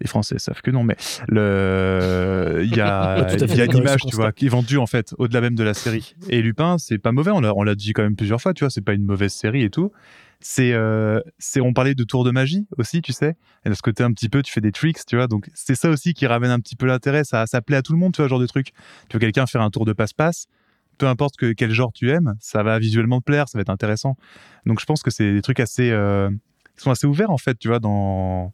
Les Français savent que non, mais le il y a il y a l'image, tu vois, qui est vendue en fait au-delà même de la série. Et Lupin, c'est pas mauvais, on l'a on l'a dit quand même plusieurs fois, tu vois, c'est pas une mauvaise série et tout. C'est euh, c'est on parlait de tour de magie aussi, tu sais. Et de ce côté un petit peu, tu fais des tricks, tu vois. Donc c'est ça aussi qui ramène un petit peu l'intérêt, ça ça plaît à tout le monde, tu vois, ce genre de truc. Tu vois quelqu'un faire un tour de passe-passe peu importe que, quel genre tu aimes, ça va visuellement te plaire, ça va être intéressant. Donc je pense que c'est des trucs assez, euh, qui sont assez ouverts en fait, tu vois, dans.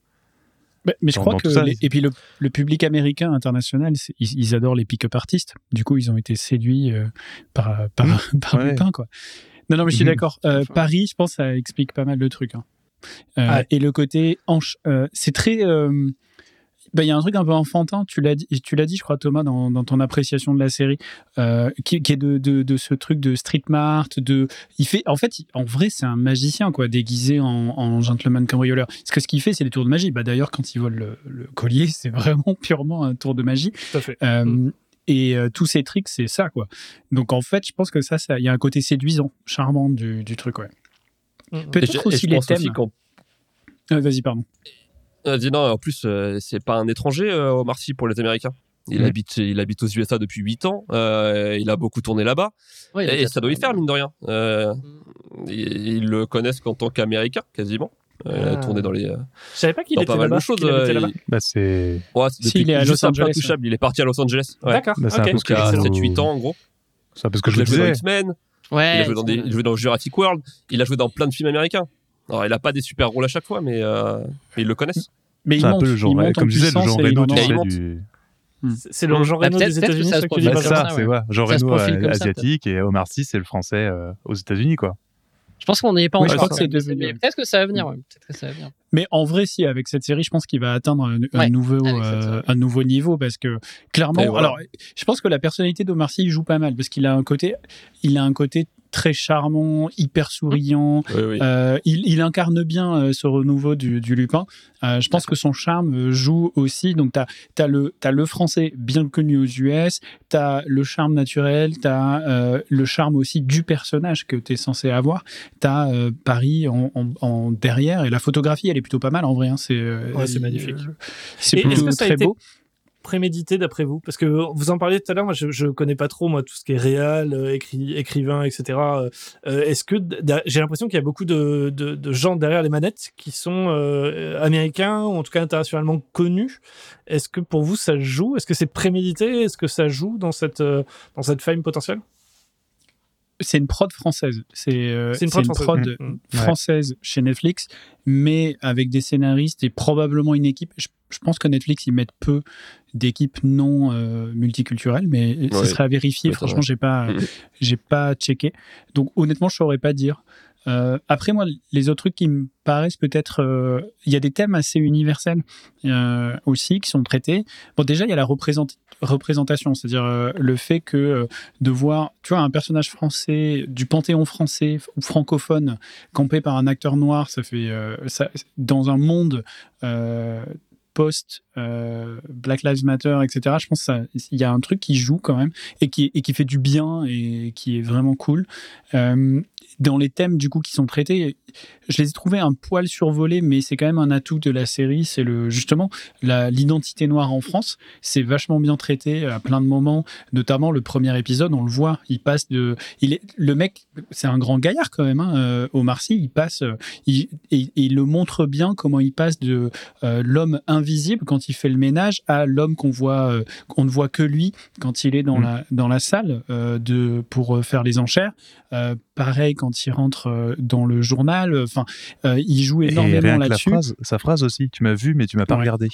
Mais, mais je Dans- crois dans que les- et puis le, le public américain international, ils, ils adorent les pick-up artistes. Du coup, ils ont été séduits euh, par par, par Ouais. Lupin, quoi. Non, non, mais je suis Mhm. d'accord. Euh. Paris, je pense, ça explique pas mal de trucs. hein. Euh, Ah. Et le côté hanche, euh, c'est très. Bah, Il y a un truc un peu enfantin, tu l'as dit, tu l'as dit, je crois, Thomas, dans, dans ton appréciation de la série, euh, qui, qui est de, de, de ce truc de street mart, de, il fait, en fait, il- en vrai, c'est un magicien, quoi, déguisé en, en gentleman cambrioleur. Parce que ce qu'il fait, c'est des tours de magie. Bah, d'ailleurs, quand il vole le, le collier, c'est vraiment purement un tour de magie. Tout à fait. Euh, Mm. Et euh, tous ces tricks, c'est ça, quoi. Donc, en fait, je pense que ça, ça, il y a un côté séduisant, charmant du, du truc, ouais. Mm. Peut-être aussi les aussi thèmes. Euh, Vas-y, pardon. Euh, dis non, en plus, euh, c'est pas un étranger, euh, Omar Sy, pour les Américains. Il, habite, il habite aux USA depuis 8 ans. euh, il a beaucoup tourné là-bas. Ouais, il a et ça doit y faire, mine de rien. Euh, Mm. ils, ils le connaissent qu'en tant qu'Américain, quasiment. Euh, Il a Ah. tourné dans les. euh, Je savais pas qu'il était pas mal de choses. il- Bah c'est. ouais, c'est Si, il est à juste Los Angeles, Intouchable, Il est parti à Los Angeles. Ouais. D'accord. Bah, c'est un ok. peu ce que Donc à je- 7-8 ans, en gros. C'est parce que je il a dans disais. X-Men. Ouais, Il a joué dans, des, c'est- il a joué dans Jurassic World. Il a joué dans plein de films américains. Alors, il a pas des super rôles à chaque fois, mais, euh, mais ils le connaissent. Mais il C'est un monte, peu le genre, il monte comme je disais, le puissance genre et il Reno, monte. du. C'est- C'est le genre Reno des États-Unis, ça ça Bah, c'est ouais. Genre Reno asiatique et Omar Sy, c'est le français euh, aux États-Unis, quoi. Je pense qu'on n'y est pas Oui, encore. c'est. Peut-être que ça va venir. ouais. Peut-être que ça va venir. Mais en vrai, si, avec cette série, je pense qu'il va atteindre un, un Ouais, nouveau, avec cette euh, un nouveau niveau parce que clairement, voilà. alors, je pense que la personnalité d'Omar Sy il joue pas mal parce qu'il a un côté, il a un côté très charmant, hyper souriant. Oui, oui. Euh, il, il incarne bien euh, ce renouveau du, du Lupin. Euh, je pense que son charme joue aussi. Donc, tu as, le, t'as le français bien connu aux US, tu as le charme naturel, tu as le charme aussi du personnage que tu es censé avoir. Tu as Paris en, en- en derrière et la photographie, elle est plutôt pas mal en vrai. hein. C'est euh, Ouais, magnifique. C'est plutôt très été- beau. Prémédité d'après vous? Parce que vous en parliez tout à l'heure, moi je, je connais pas trop moi tout ce qui est réel, euh, écrivain, etc. Euh, euh, Est-ce que j'ai l'impression qu'il y a beaucoup de, gens derrière les manettes qui sont euh, américains ou en tout cas internationalement connus. Est-ce que pour vous ça joue? Est-ce que c'est prémédité? Est-ce que ça joue dans cette dans cette fame potentielle? C'est une prod française. C'est euh, une prod une française. prod Mm, mm. française chez Netflix, mais avec des scénaristes et probablement une équipe. Je, je pense que Netflix, ils mettent peu d'équipes non euh, multiculturelles, mais ce serait à vérifier. Franchement, j'ai pas, j'ai pas checké. Donc, honnêtement, je saurais pas dire. Euh, après, moi, les autres trucs qui me paraissent peut-être, euh, il y a des thèmes assez universels euh, aussi qui sont traités. Bon, déjà, il y a la représent- représentation, c'est-à-dire le fait que de voir, tu vois, un personnage français du panthéon français ou francophone campé par un acteur noir, ça fait dans un monde euh, post euh, Black Lives Matter, etc. Je pense qu'il y a un truc qui joue quand même et qui, fait du bien et qui est vraiment cool. Dans les thèmes du coup qui sont traités, je les ai trouvés un poil survolés, mais c'est quand même un atout de la série. C'est le justement l'identité noire en France. C'est vachement bien traité à plein de moments, notamment le premier épisode. On le voit, il passe de, il est le mec, c'est un grand gaillard quand même. Hein, euh, Omar Sy, il passe, euh, il, et, et il le montre bien comment il passe de euh, l'homme invisible quand il fait le ménage à l'homme qu'on voit, euh, qu'on ne voit que lui quand il est dans Mm. la dans la salle euh, de pour faire les enchères. Pareil quand il rentre euh, dans le journal. Enfin, euh, il joue énormément là-dessus. sa phrase aussi, tu m'as vu, mais tu m'as pas Ouais. regardé.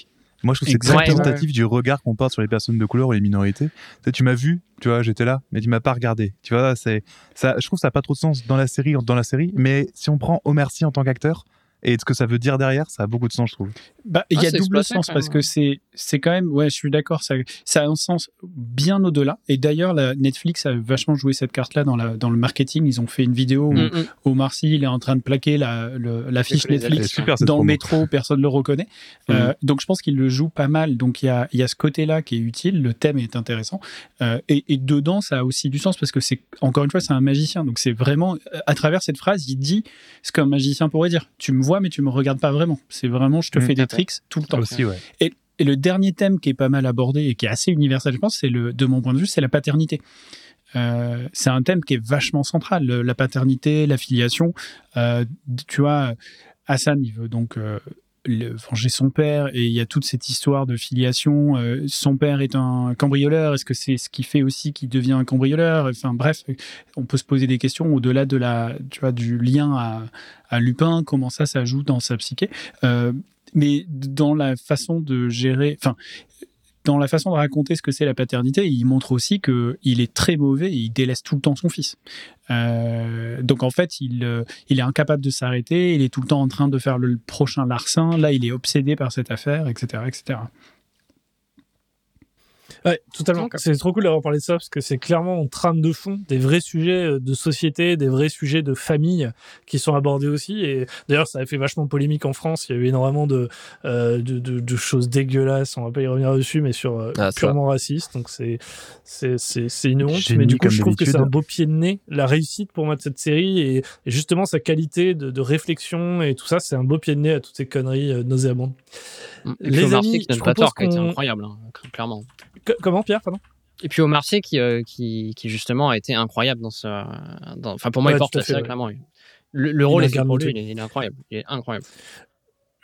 Moi, je trouve que c'est représentatif du regard qu'on porte sur les personnes de couleur ou les minorités. Tu, tu m'as vu, tu vois, j'étais là, mais tu m'as pas regardé. Tu vois, c'est ça. Je trouve que ça n'a pas trop de sens dans la série, dans la série. Mais si on prend Omer Sy en tant qu'acteur et ce que ça veut dire derrière, ça a beaucoup de sens, je trouve. Bah, il Ah, y a c'est double sens parce que c'est c'est quand même ouais je suis d'accord ça ça a un sens bien au-delà. Et d'ailleurs la Netflix a vachement joué cette carte là dans la dans le marketing. Ils ont fait une vidéo où Mm, mm. Omar Sy il est en train de plaquer la l'affiche les- C'est Netflix super dans le métro personne ne le reconnaît. Euh, donc je pense qu'il le joue pas mal. Donc il y a il y a ce côté là qui est utile. Le thème est intéressant. Euh, et, et dedans ça a aussi du sens parce que c'est encore une fois c'est un magicien. Donc c'est vraiment à travers cette phrase il dit ce qu'un magicien pourrait dire. Tu me vois mais tu me regardes pas vraiment c'est vraiment je te Mm. fais des tricks tout le temps Aussi, ouais. et le dernier thème qui est pas mal abordé et qui est assez universel, je pense, c'est le, de mon point de vue, c'est la paternité. Euh, c'est un thème qui est vachement central, le- la paternité, la filiation. Euh, tu vois, Hassan, il veut donc euh, le- venger son père et il y a toute cette histoire de filiation. Euh, son père est un cambrioleur. Est-ce que c'est ce qui fait aussi qu'il devient un cambrioleur? Enfin bref, on peut se poser des questions au-delà de la, tu vois, du lien à, Lupin. Comment ça, ça joue dans sa psyché Euh, mais dans la façon de gérer, dans la façon de raconter ce que c'est la paternité, il montre aussi que il est très mauvais et il délaisse tout le temps son fils. Euh, donc en fait, il, euh, il est incapable de s'arrêter, il est tout le temps en train de faire le prochain larcin. Là, il est obsédé par cette affaire, etc., etc. Ouais, totalement. D'accord. C'est trop cool d'avoir parlé de ça parce que c'est clairement en trame de fond des vrais sujets euh, de société, des vrais sujets de famille qui sont abordés aussi. Et d'ailleurs, ça a fait vachement polémique en France. Il y a eu énormément de, euh, de, de, de choses dégueulasses. On va pas y revenir dessus, mais sur euh, Ah, purement racistes. Donc c'est c'est c'est c'est une honte. Génie mais du coup, je trouve que c'est un beau pied de nez. La réussite pour moi de cette série et, et justement sa qualité de, de réflexion et tout ça, c'est un beau pied de nez à toutes ces conneries euh, nauséabondes. Mm. Les Omar amis, Sy qui donne pas tort, qui a été incroyable, hein, clairement. Co- comment Pierre, pardon? Et puis Omar Sy qui, euh, qui, qui justement a été incroyable dans ce. dans- Enfin, pour moi, Ouais, il porte la série, ouais. clairement. Le, le rôle est fait pour lui, il est, il est incroyable. Il est incroyable.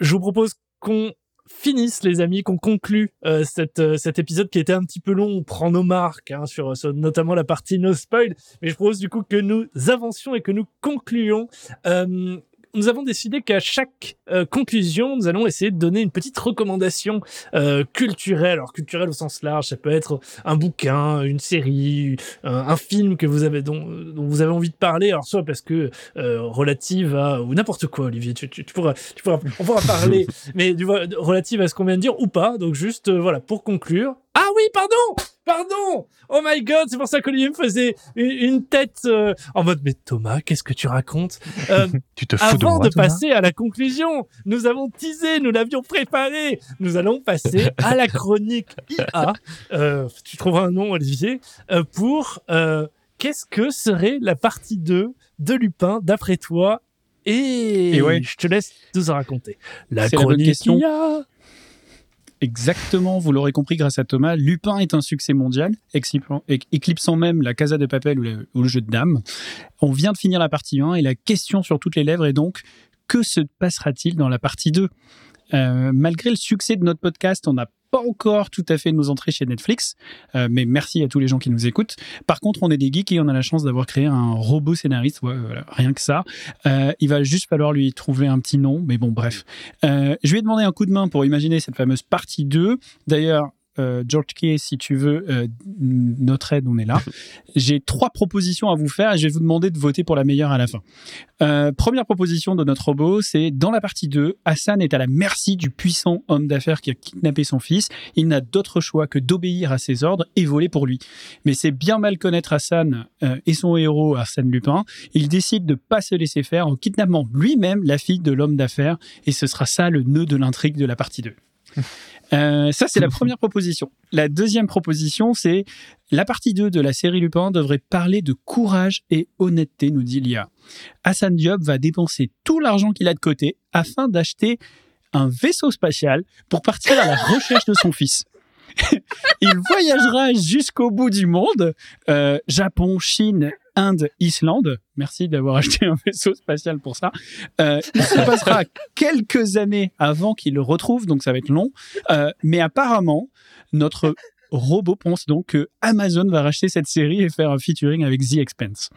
je vous propose qu'on finisse, les amis, qu'on conclue euh, cette, euh, cet épisode qui était un petit peu long. On prend nos marques, hein, sur, sur notamment la partie no spoil. Mais je propose du coup que nous avancions et que nous concluons. Euh, nous avons décidé qu'à chaque euh, conclusion, nous allons essayer de donner une petite recommandation euh, culturelle. Alors culturelle au sens large, ça peut être un bouquin, une série, un, un film que vous avez dont, dont vous avez envie de parler. Alors soit parce que euh, relative à ou n'importe quoi, Olivier. Tu, tu, tu pourras, tu pourras, on pourra parler, mais du relative à ce qu'on vient de dire ou pas. Donc juste euh, voilà pour conclure. Ah oui, pardon, pardon. Oh my God, c'est pour ça qu'Olivier me faisait une, tête euh, en mode mais Thomas, qu'est-ce que tu racontes? Euh, Tu te fous de avant de Thomas? passer à la conclusion, nous avons teasé, nous l'avions préparé. Nous allons passer à la chronique IA. Euh, tu trouveras un nom, Olivier, euh, pour euh, qu'est-ce que serait la partie 2 de Lupin, d'après toi? Et, Et ouais. je te laisse nous en raconter. La chronique. IA. Exactement, vous l'aurez compris grâce à Thomas, Lupin est un succès mondial, éclipsant- même la Casa de Papel ou le jeu de dames. On vient de finir la partie 1 et la question sur toutes les lèvres est donc que se passera-t-il dans la partie 2 Euh, Malgré le succès de notre podcast, on n'a pas encore tout à fait nos entrées chez Netflix, euh, mais merci à tous les gens qui nous écoutent. Par contre, on est des geeks et on a la chance d'avoir créé un robot scénariste, ouais, voilà, rien que ça. Euh, il va juste falloir lui trouver un petit nom, mais bon, bref. Euh, je lui ai demandé un coup de main pour imaginer cette fameuse partie 2. D'ailleurs, euh, George Kay, si tu veux euh, notre aide, on est là. J'ai trois propositions à vous faire et je vais vous demander de voter pour la meilleure à la fin. Euh, première proposition de notre robot, c'est dans la partie 2, Hassan est à la merci du puissant homme d'affaires qui a kidnappé son fils. Il n'a d'autre choix que d'obéir à ses ordres et voler pour lui. Mais c'est bien mal connaître Hassan et son héros, Arsène Lupin. Il décide de pas se laisser faire en kidnappant lui-même la fille de l'homme d'affaires et ce sera ça le nœud de l'intrigue de la partie 2. Euh, ça, c'est la première proposition. La deuxième proposition, c'est la partie 2 de la série Lupin devrait parler de courage et honnêteté, nous dit Lia. Hassan Diop va dépenser tout l'argent qu'il a de côté afin d'acheter un vaisseau spatial pour partir à la recherche de son fils. Il voyagera jusqu'au bout du monde, euh, Japon, Chine, Inde, Islande. Merci d'avoir acheté un vaisseau spatial pour ça. Euh, il se passera quelques années avant qu'il le retrouve, donc ça va être long. Euh, mais apparemment, notre robot pense donc que Amazon va racheter cette série et faire un featuring avec The Expense.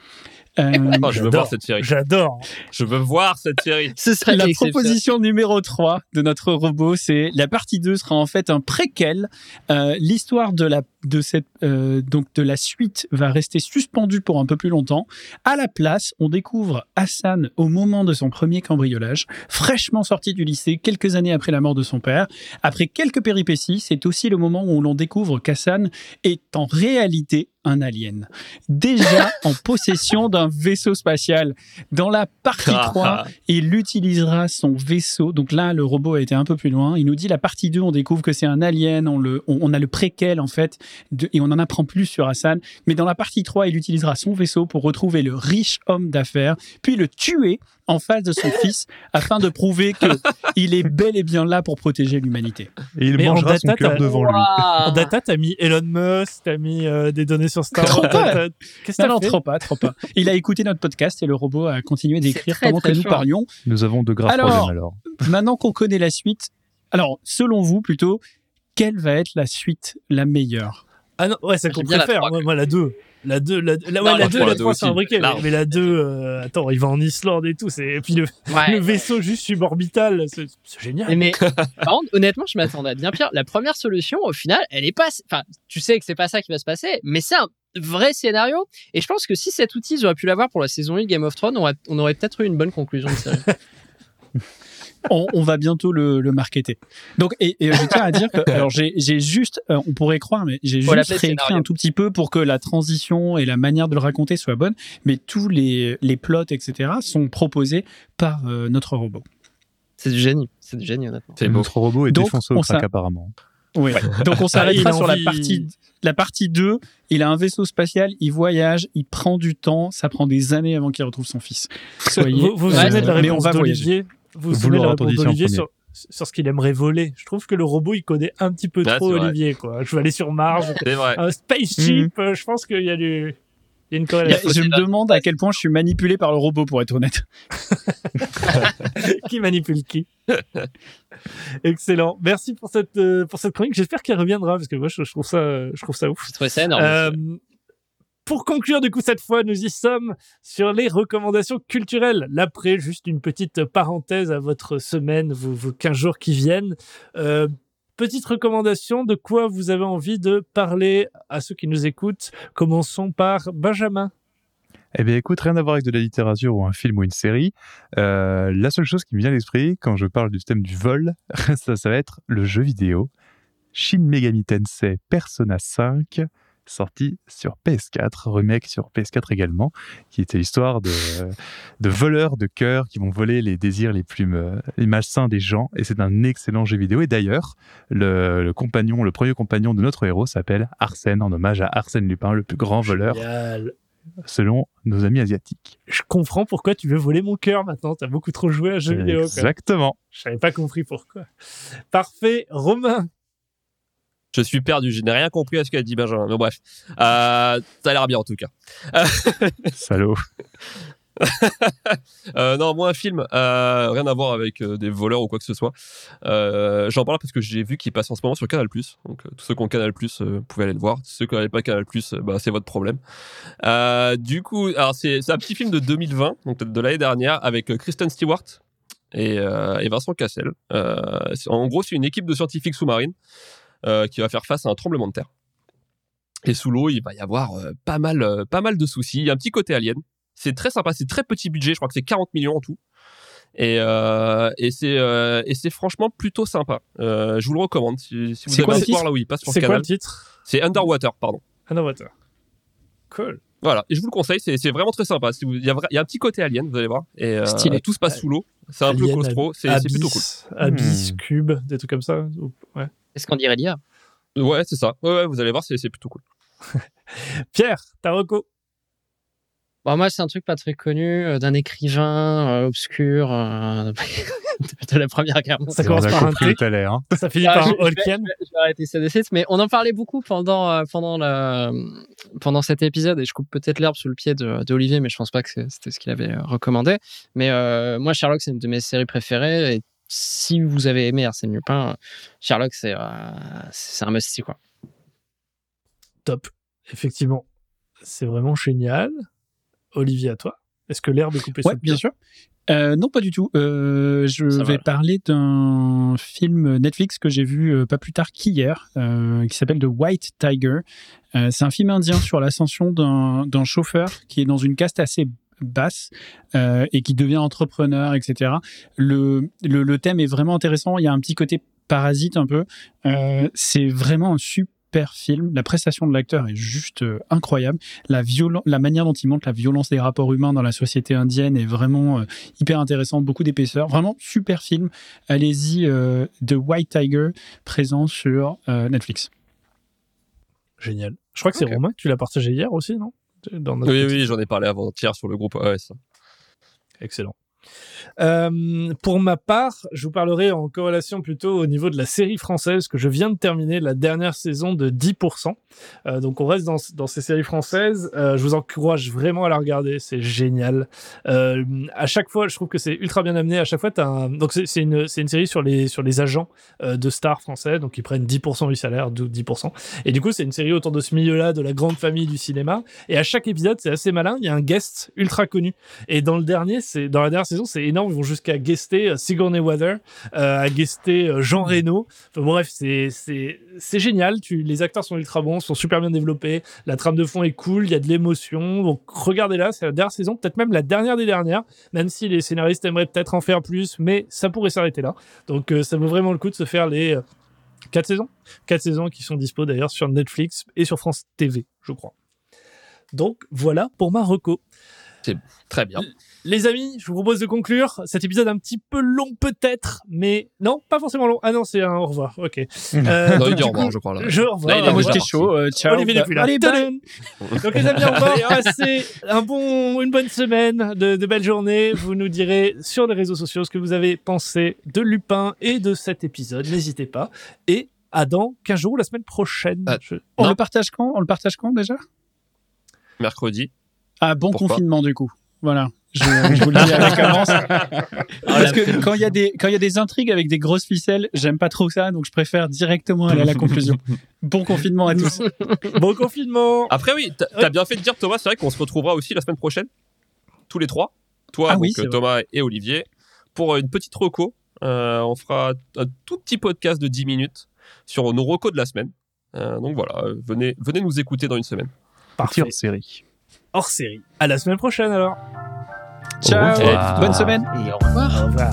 Euh, Oh, je veux J'adore. voir cette série. J'adore. Je veux voir cette série. Ce serait la proposition numéro 3 de notre robot, c'est la partie 2 sera en fait un préquel. Euh, L'histoire de la de cette euh, donc de la suite va rester suspendue pour un peu plus longtemps. À la place, on découvre Hassan au moment de son premier cambriolage, fraîchement sorti du lycée quelques années après la mort de son père. Après quelques péripéties, c'est aussi le moment où l'on découvre qu'Hassan est en réalité un alien, déjà en possession d'un vaisseau spatial. Dans la partie 3, il utilisera son vaisseau. Donc là, le robot a été un peu plus loin. Il nous dit la partie 2, on découvre que c'est un alien. On, le, on, on a le préquel, en fait, de- et on en apprend plus sur Hassan. Mais dans la partie 3, il utilisera son vaisseau pour retrouver le riche homme d'affaires, puis le tuer en face de son fils afin de prouver que il est bel et bien là pour protéger l'humanité. Et il Mais mangera son data, cœur t'as- devant lui. En data, t'as mis Elon Musk, t'as mis euh, des données sur Star Trop Wars. pas. t'as- Qu'est-ce que Non, trop pas, trop pas. Il a écouté notre podcast et le robot a continué d'écrire pendant très que nous parlions. Nous avons de graves Alors, problèmes alors. Maintenant qu'on connaît la suite, alors, selon vous, plutôt, quelle va être la suite la meilleure? Ah non, ouais, c'est qu'on bien la préfère. trois, Moi, la 2. La 2, la, la, ouais, Non, la la 2 trois, la la 3, deux c'est. Mais, la 2, euh, attends, il va en Islande et tout. Et puis le, Ouais. le vaisseau juste suborbital, c'est, génial. Mais par contre, honnêtement, je m'attendais à bien pire. La première solution, au final, elle est pas. Enfin, tu sais que c'est pas ça qui va se passer, mais c'est un vrai scénario. Et je pense que si cet outil, ils auraient pu l'avoir pour la saison 1 de Game of Thrones, on, aurait- on aurait peut-être eu une bonne conclusion de série. on, on va bientôt le, le marketer. Donc, et, et je tiens à dire que, alors j'ai juste, euh, on pourrait croire, mais j'ai juste réécrit un tout petit peu pour que la transition et la manière de le raconter soit bonne, mais tous les, les plots, etc., sont proposés par euh, notre robot. c'est du génie. C'est du génie, honnêtement. Notre robot est Donc, défoncé on au crack apparemment. Oui. Donc on il s'arrêtera sur la partie la partie 2, il a un vaisseau spatial, il voyage, il prend du temps, ça prend des années avant qu'il retrouve son fils. Soyez Vous vous Ouais, de la mais on réponse va voyager. d'Olivier Vous souvenez de la réponse d'Olivier sur, sur ce qu'il aimerait voler Je trouve que le robot, il connaît un petit peu trop. Olivier. Quoi. Je veux aller sur Mars. C'est vrai. un spaceship, euh, je pense qu'il y a du... Il y a une a- corrélation. je me demande à quel point je suis manipulé par le robot pour être honnête. qui manipule qui? Excellent. Merci pour cette euh, pour cette chronique. J'espère qu'elle reviendra parce que moi je, je trouve ça je trouve ça ouf. Je trouvais ça énorme. Euh, pour conclure, du coup, cette fois, nous y sommes sur les recommandations culturelles. L'après, juste une petite parenthèse à votre semaine, vos, vos 15 jours qui viennent. Euh, petite recommandation, de quoi vous avez envie de parler à ceux qui nous écoutent? Commençons par Benjamin. Eh bien, écoute, rien à voir avec de la littérature ou un film ou une série. Euh, la seule chose qui me vient à l'esprit quand je parle du thème du vol, ça, ça va être le jeu vidéo. Shin Megami Tensei Persona 5, sorti sur PS4, remake sur PS4 également, qui était l'histoire de, de voleurs de cœur qui vont voler les désirs les plus euh, les malsains des gens. Et c'est un excellent jeu vidéo. Et d'ailleurs, le, le compagnon, le premier compagnon de notre héros s'appelle Arsène, en hommage à Arsène Lupin, le plus grand voleur Génial. selon nos amis asiatiques. Je comprends pourquoi tu veux voler mon cœur maintenant. T'as beaucoup trop joué à jeux vidéo. Exactement. Je n'avais pas compris pourquoi. Parfait. Romain. Je suis perdu, je n'ai rien compris à ce qu'a dit Benjamin. Mais bref, euh, ça a l'air bien en tout cas. Salaud. Euh, non, moi un film, euh, rien à voir avec euh, des voleurs ou quoi que ce soit. J'en parle parce que j'ai vu qu'il passe en ce moment sur Canal+. Donc euh, tous ceux qui ont Canal+, vous pouvez aller le voir. Ceux qui n'avaient pas Canal+, bah, c'est votre problème. Du coup, alors c'est un petit film de 2020, donc peut-être de l'année dernière, avec Kristen Stewart et, et Vincent Cassel. En gros, c'est une équipe de scientifiques sous-marines euh, qui va faire face à un tremblement de terre. Et sous l'eau, il va y avoir euh, pas mal, euh, pas mal de soucis. Il y a un petit côté alien. C'est très sympa, c'est très petit budget, je crois que c'est 40 millions en tout. Et, euh, et c'est euh, et c'est franchement plutôt sympa. Euh, je vous le recommande si, si vous C'est avez titre là où il passe sur C'est quoi Canal. le titre C'est Underwater, pardon. Underwater. Cool. Voilà, et je vous le conseille, c'est c'est vraiment très sympa. Il y, a vra- il y a un petit côté alien, vous allez voir. Et euh, Stylé. tout se passe sous l'eau. C'est un peu claustro, c'est c'est plutôt cool. Abyss, Hmm. Cube, des trucs comme ça. ou- Ouais. Est-ce qu'on dirait l'IA Ouais, c'est ça. Ouais, ouais, vous allez voir, c'est plutôt cool. Pierre, ta reco Bon, moi, c'est un truc pas très connu euh, d'un écrivain euh, obscur euh, de la Première Guerre mondiale. Ça commence par un T. hein. Ça finit Ah, par un je vais- Holken. Je vais, je vais arrêter ça de suite, mais on en parlait beaucoup pendant, euh, pendant, la, pendant cet épisode, et je coupe peut-être l'herbe sous le pied de- d'Olivier, mais je pense pas que c'était ce qu'il avait recommandé. Mais euh, moi, Sherlock, c'est une de mes séries préférées, et si vous avez aimé Arsène Lupin, Sherlock, c'est euh, c'est un must quoi. Top. Effectivement. C'est vraiment génial. Olivier, à toi. Est-ce que l'herbe est coupée Ouais, sous bien sûr. Euh, non, pas du tout. Euh, je Ça vais va. parler d'un film Netflix que j'ai vu pas plus tard qu'hier, euh, qui s'appelle The White Tiger. Euh, c'est un film indien sur l'ascension d'un d'un chauffeur qui est dans une caste assez basse euh, et qui devient entrepreneur, etc. Le, le, le thème est vraiment intéressant. Il y a un petit côté parasite un peu. Euh, c'est vraiment un super film. La prestation de l'acteur est juste euh, incroyable. La, violence, la manière dont il montre la violence des rapports humains dans la société indienne est vraiment euh, hyper intéressante, beaucoup d'épaisseur. Vraiment super film. Allez-y, euh, The White Tiger, présent sur euh, Netflix. Génial. Je crois que c'est. Romain que tu l'as partagé hier aussi, non? Dans notre Oui, petit- oui, j'en ai parlé avant-hier sur le groupe. Ouais, ça. Excellent. Euh, pour ma part, je vous parlerai en corrélation plutôt au niveau de la série française que je viens de terminer la dernière saison de 10%. Euh, donc on reste dans, ces séries françaises. Euh, je vous encourage vraiment à la regarder, c'est génial. À chaque fois, je trouve que c'est ultra bien amené. À chaque fois, un... donc c'est une, série sur les agents de stars français, donc ils prennent 10% du salaire, d'où 10%. Et du coup, c'est une série autour de ce milieu-là, de la grande famille du cinéma. Et à chaque épisode, c'est assez malin. Il y a un guest ultra connu. Et dans le dernier, c'est dans la dernière c'est énorme. Ils vont jusqu'à guester euh, Sigourney Weather, euh, à guester euh, Jean Reno. Bref, c'est c'est c'est génial. Les acteurs sont ultra bons, sont super bien développés. La trame de fond est cool. Il y a de l'émotion. Donc regardez-la, c'est la dernière saison, peut-être même la dernière des dernières. Même si les scénaristes aimeraient peut-être en faire plus, mais ça pourrait s'arrêter là. Donc ça vaut vraiment le coup de se faire les quatre saisons, quatre saisons qui sont dispo d'ailleurs sur Netflix et sur France TV, je crois. Donc voilà pour ma reco. Très bien. Les amis, je vous propose de conclure cet épisode un petit peu long peut-être, mais non, pas forcément long. Ah non, c'est un au revoir. Ok. Euh, Non, il dit au revoir, coup, je crois. Là. Je au revoir. Là, il moi j'étais chaud. euh, ciao. Olivier n'est plus là. Allez, bye. Donc les amis, on va passer un bon, une bonne semaine, de, de belles journées. Vous nous direz sur les réseaux sociaux ce que vous avez pensé de Lupin et de cet épisode. N'hésitez pas. Et à dans 15 jours, la semaine prochaine. Ah, Je- On Non. le partage quand? On le partage quand déjà? Mercredi. Ah, bon Pourquoi? confinement du coup. Voilà. Je, je vous le dis à la commence. Parce que quand il y a des quand il y a des intrigues avec des grosses ficelles, j'aime pas trop ça, donc je préfère directement aller à la conclusion. Bon confinement à tous. Bon confinement. Après, oui, t'as bien fait de dire, Thomas, c'est vrai qu'on se retrouvera aussi la semaine prochaine, tous les trois. Toi, Ah donc, oui, c'est Thomas et Olivier, pour euh, une petite reco. Euh, on fera un tout petit podcast de 10 minutes sur nos recos de la semaine. Euh, donc voilà, venez, venez nous écouter dans une semaine. Parfait. En série. Hors série. À la semaine prochaine alors. Ciao. revoir. Bonne semaine. Et au revoir. Au revoir.